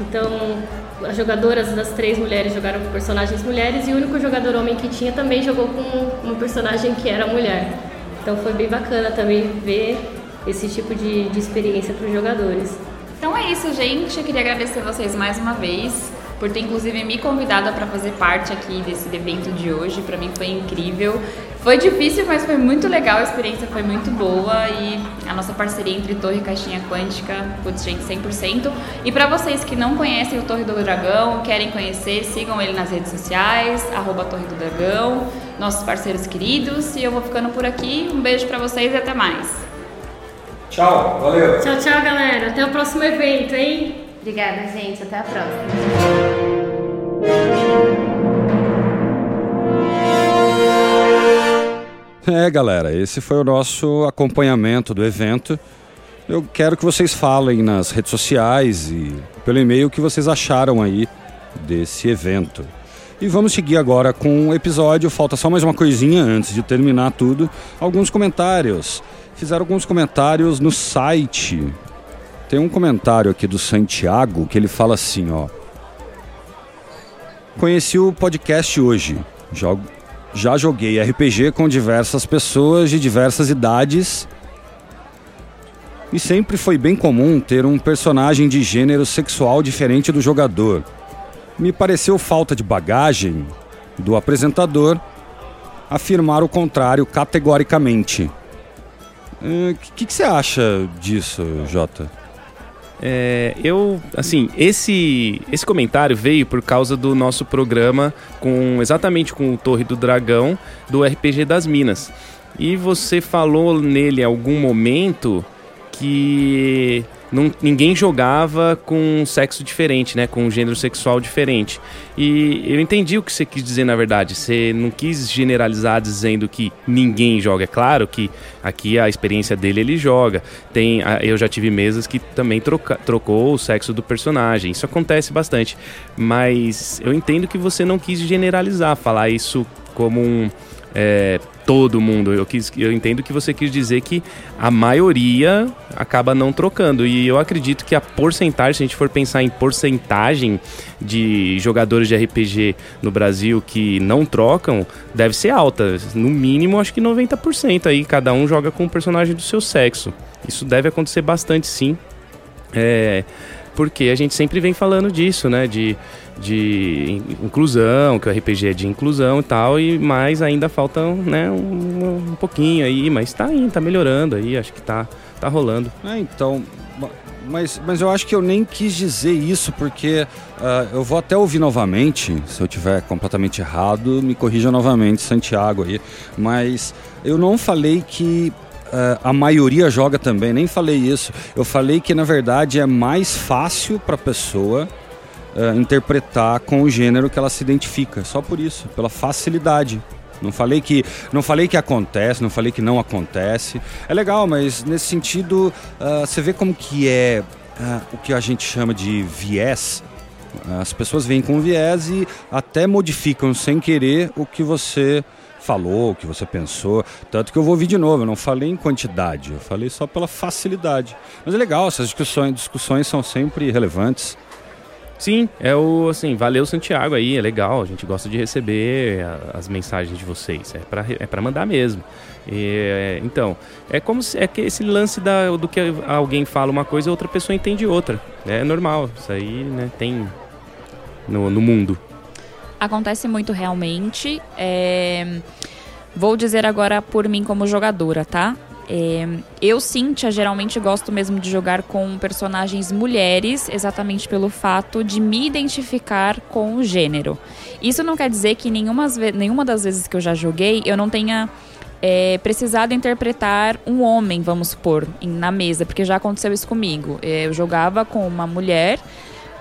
Então, as jogadoras das três mulheres jogaram com personagens mulheres e o único jogador homem que tinha também jogou com uma personagem que era mulher. Então foi bem bacana também ver esse tipo de, de experiência para os jogadores. Então é isso, gente. Eu queria agradecer vocês mais uma vez por ter inclusive me convidado para fazer parte aqui desse evento de hoje. Para mim foi incrível. Foi difícil, mas foi muito legal, a experiência foi muito boa e a nossa parceria entre Torre e Caixinha Quântica, putz, gente, 100%. E para vocês que não conhecem o Torre do Dragão, querem conhecer, sigam ele nas redes sociais, Torre do Dragão, nossos parceiros queridos. E eu vou ficando por aqui. Um beijo para vocês e até mais. Tchau, valeu. Tchau, tchau, galera. Até o próximo evento, hein? Obrigada, gente. Até a próxima. É, galera, esse foi o nosso acompanhamento do evento. Eu quero que vocês falem nas redes sociais e pelo e-mail o que vocês acharam aí desse evento. E vamos seguir agora com o episódio. Falta só mais uma coisinha antes de terminar tudo. Alguns comentários. Fizeram alguns comentários no site. Tem um comentário aqui do Santiago que ele fala assim, ó. Conheci o podcast hoje. Jogo, já joguei RPG com diversas pessoas de diversas idades. E sempre foi bem comum ter um personagem de gênero sexual diferente do jogador. Me pareceu falta de bagagem do apresentador afirmar o contrário categoricamente. O que, que, você acha disso, Jota? É, eu, assim, esse, esse comentário veio por causa do nosso programa com exatamente com o Torre do Dragão do RPG das Minas. E você falou nele em algum momento que não, ninguém jogava com sexo diferente, né? Com um gênero sexual diferente. E eu entendi o que você quis dizer, na verdade. Você não quis generalizar dizendo que ninguém joga. É claro que aqui a experiência dele ele joga. Tem, eu já tive mesas que também troca, trocou o sexo do personagem. Isso acontece bastante. Mas eu entendo que você não quis generalizar, falar isso como um. É, todo mundo. Eu, quis, eu entendo que você quis dizer que a maioria acaba não trocando. E eu acredito que a porcentagem, se a gente for pensar em porcentagem de jogadores de RPG no Brasil que não trocam, deve ser alta. No mínimo, acho que 90% aí. Cada um joga com um personagem do seu sexo. Isso deve acontecer bastante, sim. É, porque a gente sempre vem falando disso, né? De de inclusão, que o RPG é de inclusão e tal, e mais ainda falta né, um, um pouquinho aí, mas tá aí, tá melhorando aí, acho que tá, tá rolando. É, então, mas, mas eu acho que eu nem quis dizer isso, porque uh, eu vou até ouvir novamente, se eu tiver completamente errado, me corrija novamente, Santiago aí, mas eu não falei que a maioria joga também, nem falei isso. Eu falei que na verdade é mais fácil para a pessoa uh, interpretar com o gênero que ela se identifica, só por isso, pela facilidade. Não falei que não falei que acontece, não falei que não acontece. É legal, mas nesse sentido uh, você vê como que é uh, o que a gente chama de viés. As pessoas vêm com viés e até modificam sem querer o que você falou, o que você pensou. Tanto que eu vou ouvir de novo, eu não falei em quantidade, eu falei só pela facilidade. Mas é legal, essas discussões, discussões são sempre relevantes. Sim, é o assim, valeu Santiago aí, é legal, a gente gosta de receber as mensagens de vocês, é para é pra mandar mesmo. E, então, é como se, é que esse lance da, do que alguém fala uma coisa e outra pessoa entende outra. É normal, isso aí né, tem no, no mundo. Acontece muito realmente. É... Vou dizer agora por mim como jogadora, tá? É, eu, Cíntia, geralmente gosto mesmo de jogar com personagens mulheres, exatamente pelo fato de me identificar com o gênero. Isso não quer dizer que nenhuma, nenhuma das vezes que eu já joguei eu não tenha é, precisado interpretar um homem, vamos supor, na mesa, porque já aconteceu isso comigo. É, eu jogava com uma mulher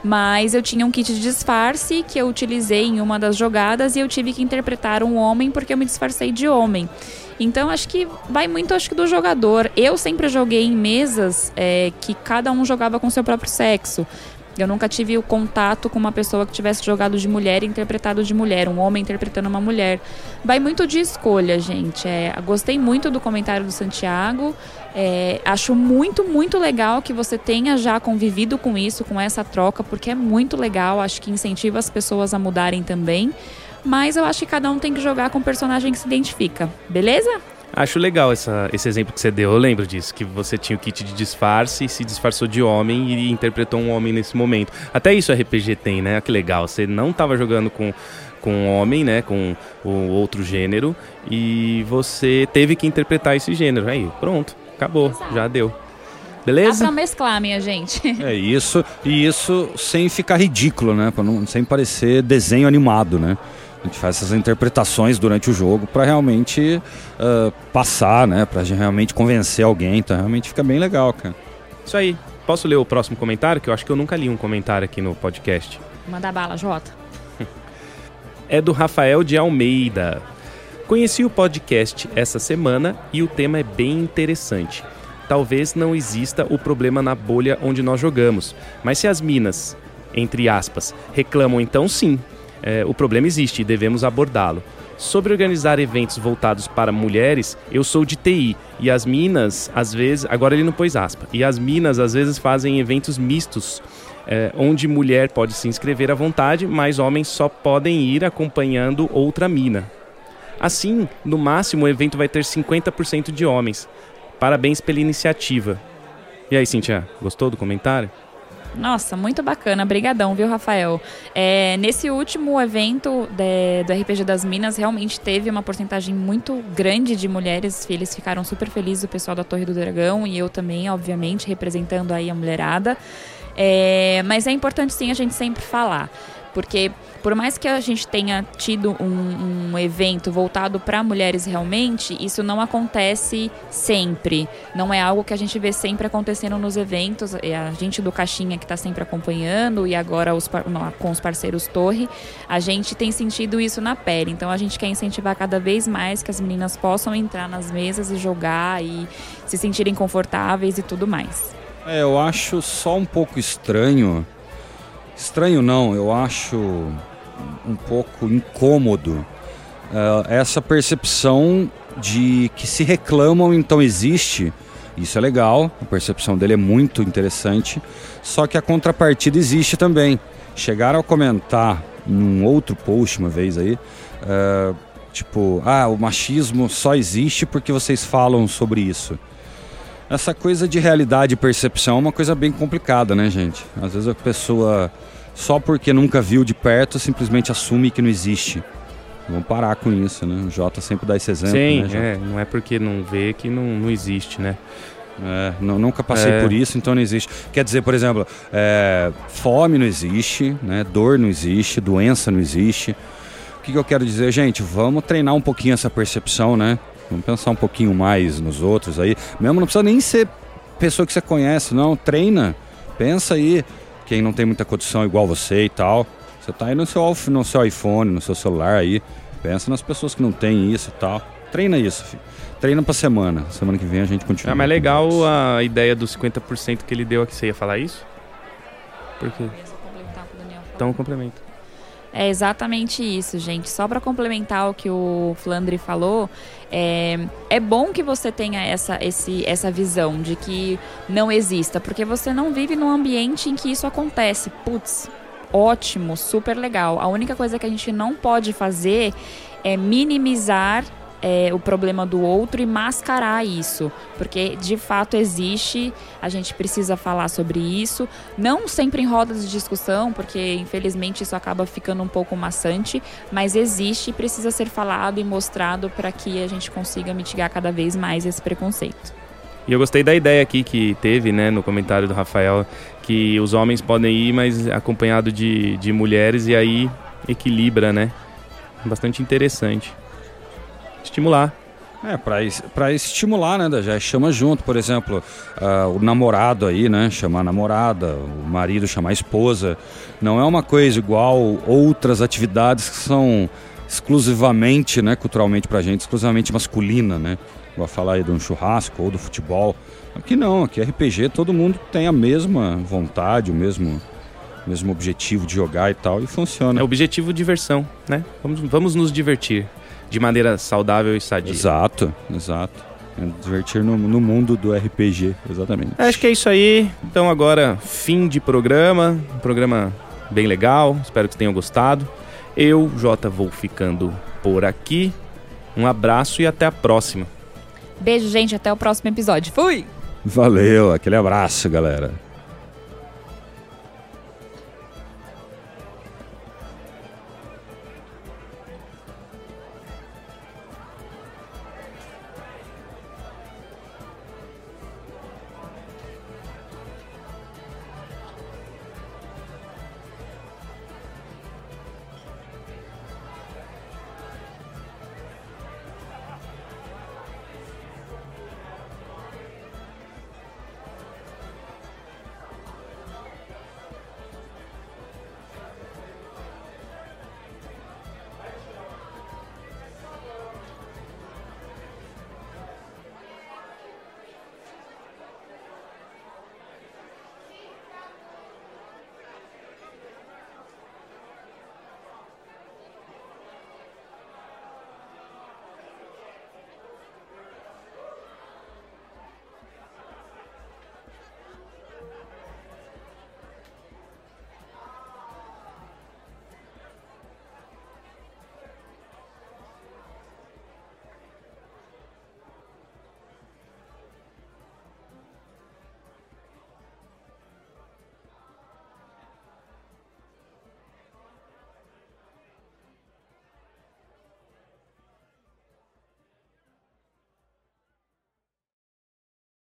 mas eu tinha um kit de disfarce que eu utilizei em uma das jogadas e eu tive que interpretar um homem porque eu me disfarcei de homem. Então acho que vai muito acho que do jogador. Eu sempre joguei em mesas é, que cada um jogava com seu próprio sexo. Eu nunca tive o contato com uma pessoa que tivesse jogado de mulher e interpretado de mulher, um homem interpretando uma mulher. Vai muito de escolha, gente. É, gostei muito do comentário do Santiago. É, acho muito, muito legal que você tenha já convivido com isso, com essa troca, porque é muito legal. Acho que incentiva as pessoas a mudarem também. Mas eu acho que cada um tem que jogar com o personagem que se identifica, beleza? Acho legal essa, esse exemplo que você deu. Eu lembro disso, que você tinha o kit de disfarce, se disfarçou de homem e interpretou um homem nesse momento. Até isso o RPG tem, né? Que legal. Você não estava jogando com com um homem, né, com o outro gênero, e você teve que interpretar esse gênero. Aí, pronto, acabou, já deu. Beleza? Dá pra mesclar, minha gente. É isso, e isso sem ficar ridículo, né, não, sem parecer desenho animado, né. A gente faz essas interpretações durante o jogo para realmente uh, passar, né? Para realmente convencer alguém. Então realmente fica bem legal, cara. Isso aí. Posso ler o próximo comentário? Que eu acho que eu nunca li um comentário aqui no podcast. Manda bala, Jota. [LAUGHS] é do Rafael de Almeida. Conheci o podcast essa semana e o tema é bem interessante. Talvez não exista o problema na bolha onde nós jogamos, mas se as minas, entre aspas, reclamam, então sim, é, o problema existe e devemos abordá-lo. Sobre organizar eventos voltados para mulheres, eu sou de TI e as minas, às vezes, agora ele não pôs aspa, e as minas às vezes fazem eventos mistos, é, onde mulher pode se inscrever à vontade, mas homens só podem ir acompanhando outra mina. Assim, no máximo, o evento vai ter 50% de homens. Parabéns pela iniciativa. E aí, Cintia, gostou do comentário? Nossa, muito bacana. Brigadão, viu, Rafael? É, nesse último evento de, do RPG das Minas, realmente teve uma porcentagem muito grande de mulheres. Eles ficaram super felizes, o pessoal da Torre do Dragão e eu também, obviamente, representando aí a mulherada. É, mas é importante sim a gente sempre falar. Porque por mais que a gente tenha tido um, um evento voltado para mulheres realmente, isso não acontece sempre. Não é algo que a gente vê sempre acontecendo nos eventos. É a gente do Caixinha que está sempre acompanhando e agora os, com os parceiros Torre, a gente tem sentido isso na pele. Então a gente quer incentivar cada vez mais que as meninas possam entrar nas mesas e jogar e se sentirem confortáveis e tudo mais. É, eu acho só um pouco estranho. Estranho não, eu acho um pouco incômodo uh, essa percepção de que se reclamam, então existe. Isso é legal, a percepção dele é muito interessante. Só que a contrapartida existe também. Chegaram a comentar num outro post uma vez aí, uh, tipo, ah, o machismo só existe porque vocês falam sobre isso. Essa coisa de realidade e percepção é uma coisa bem complicada, né, gente? Às vezes a pessoa só porque nunca viu de perto, simplesmente assume que não existe. Vamos parar com isso, né? O Jota sempre dá esse exemplo. Sim, né, é, não é porque não vê que não, não existe, né? É, não, nunca passei é. por isso, então não existe. Quer dizer, por exemplo, é, fome não existe, né? dor não existe, doença não existe. O que, que eu quero dizer, gente? Vamos treinar um pouquinho essa percepção, né? Vamos pensar um pouquinho mais nos outros aí. Mesmo não precisa nem ser pessoa que você conhece, não. Treina. Pensa aí quem não tem muita condição igual você e tal. Você tá aí no seu, no seu iPhone, no seu celular aí. Pensa nas pessoas que não têm isso e tal. Treina isso, filho. Treina pra semana. Semana que vem a gente continua. É, mas legal a ideia dos 50% que ele deu aqui. Você ia falar isso? Por quê? Então complementa. É exatamente isso, gente. Só para complementar o que o Flandre falou, é, é bom que você tenha essa, esse, essa visão de que não exista, porque você não vive num ambiente em que isso acontece. Putz, ótimo, super legal. A única coisa que a gente não pode fazer é minimizar é, o problema do outro e mascarar isso, porque de fato existe, a gente precisa falar sobre isso, não sempre em rodas de discussão, porque infelizmente isso acaba ficando um pouco maçante, mas existe e precisa ser falado e mostrado para que a gente consiga mitigar cada vez mais esse preconceito. E eu gostei da ideia aqui que teve, né, no comentário do Rafael, que os homens podem ir, mas acompanhado de, de mulheres e aí equilibra, né? Bastante interessante estimular. É, para estimular, né? Já chama junto, por exemplo, uh, o namorado aí, né? Chamar a namorada, o marido chamar a esposa. Não é uma coisa igual outras atividades que são exclusivamente, né, culturalmente pra gente, exclusivamente masculina, né? Vou falar aí de um churrasco ou do futebol. Aqui não, aqui RPG todo mundo tem a mesma vontade, o mesmo, mesmo objetivo de jogar e tal, e funciona. É objetivo diversão, né? Vamos, vamos nos divertir de maneira saudável e sadia. Exato, exato. É divertir no, no, mundo do RPG, exatamente. Acho que é isso aí. Então agora, fim de programa. Um programa bem legal. Espero que tenham gostado. Eu, Jota, vou ficando por aqui. Um abraço e até a próxima. Beijo, gente. Até o próximo episódio. Fui! Valeu, aquele abraço, galera.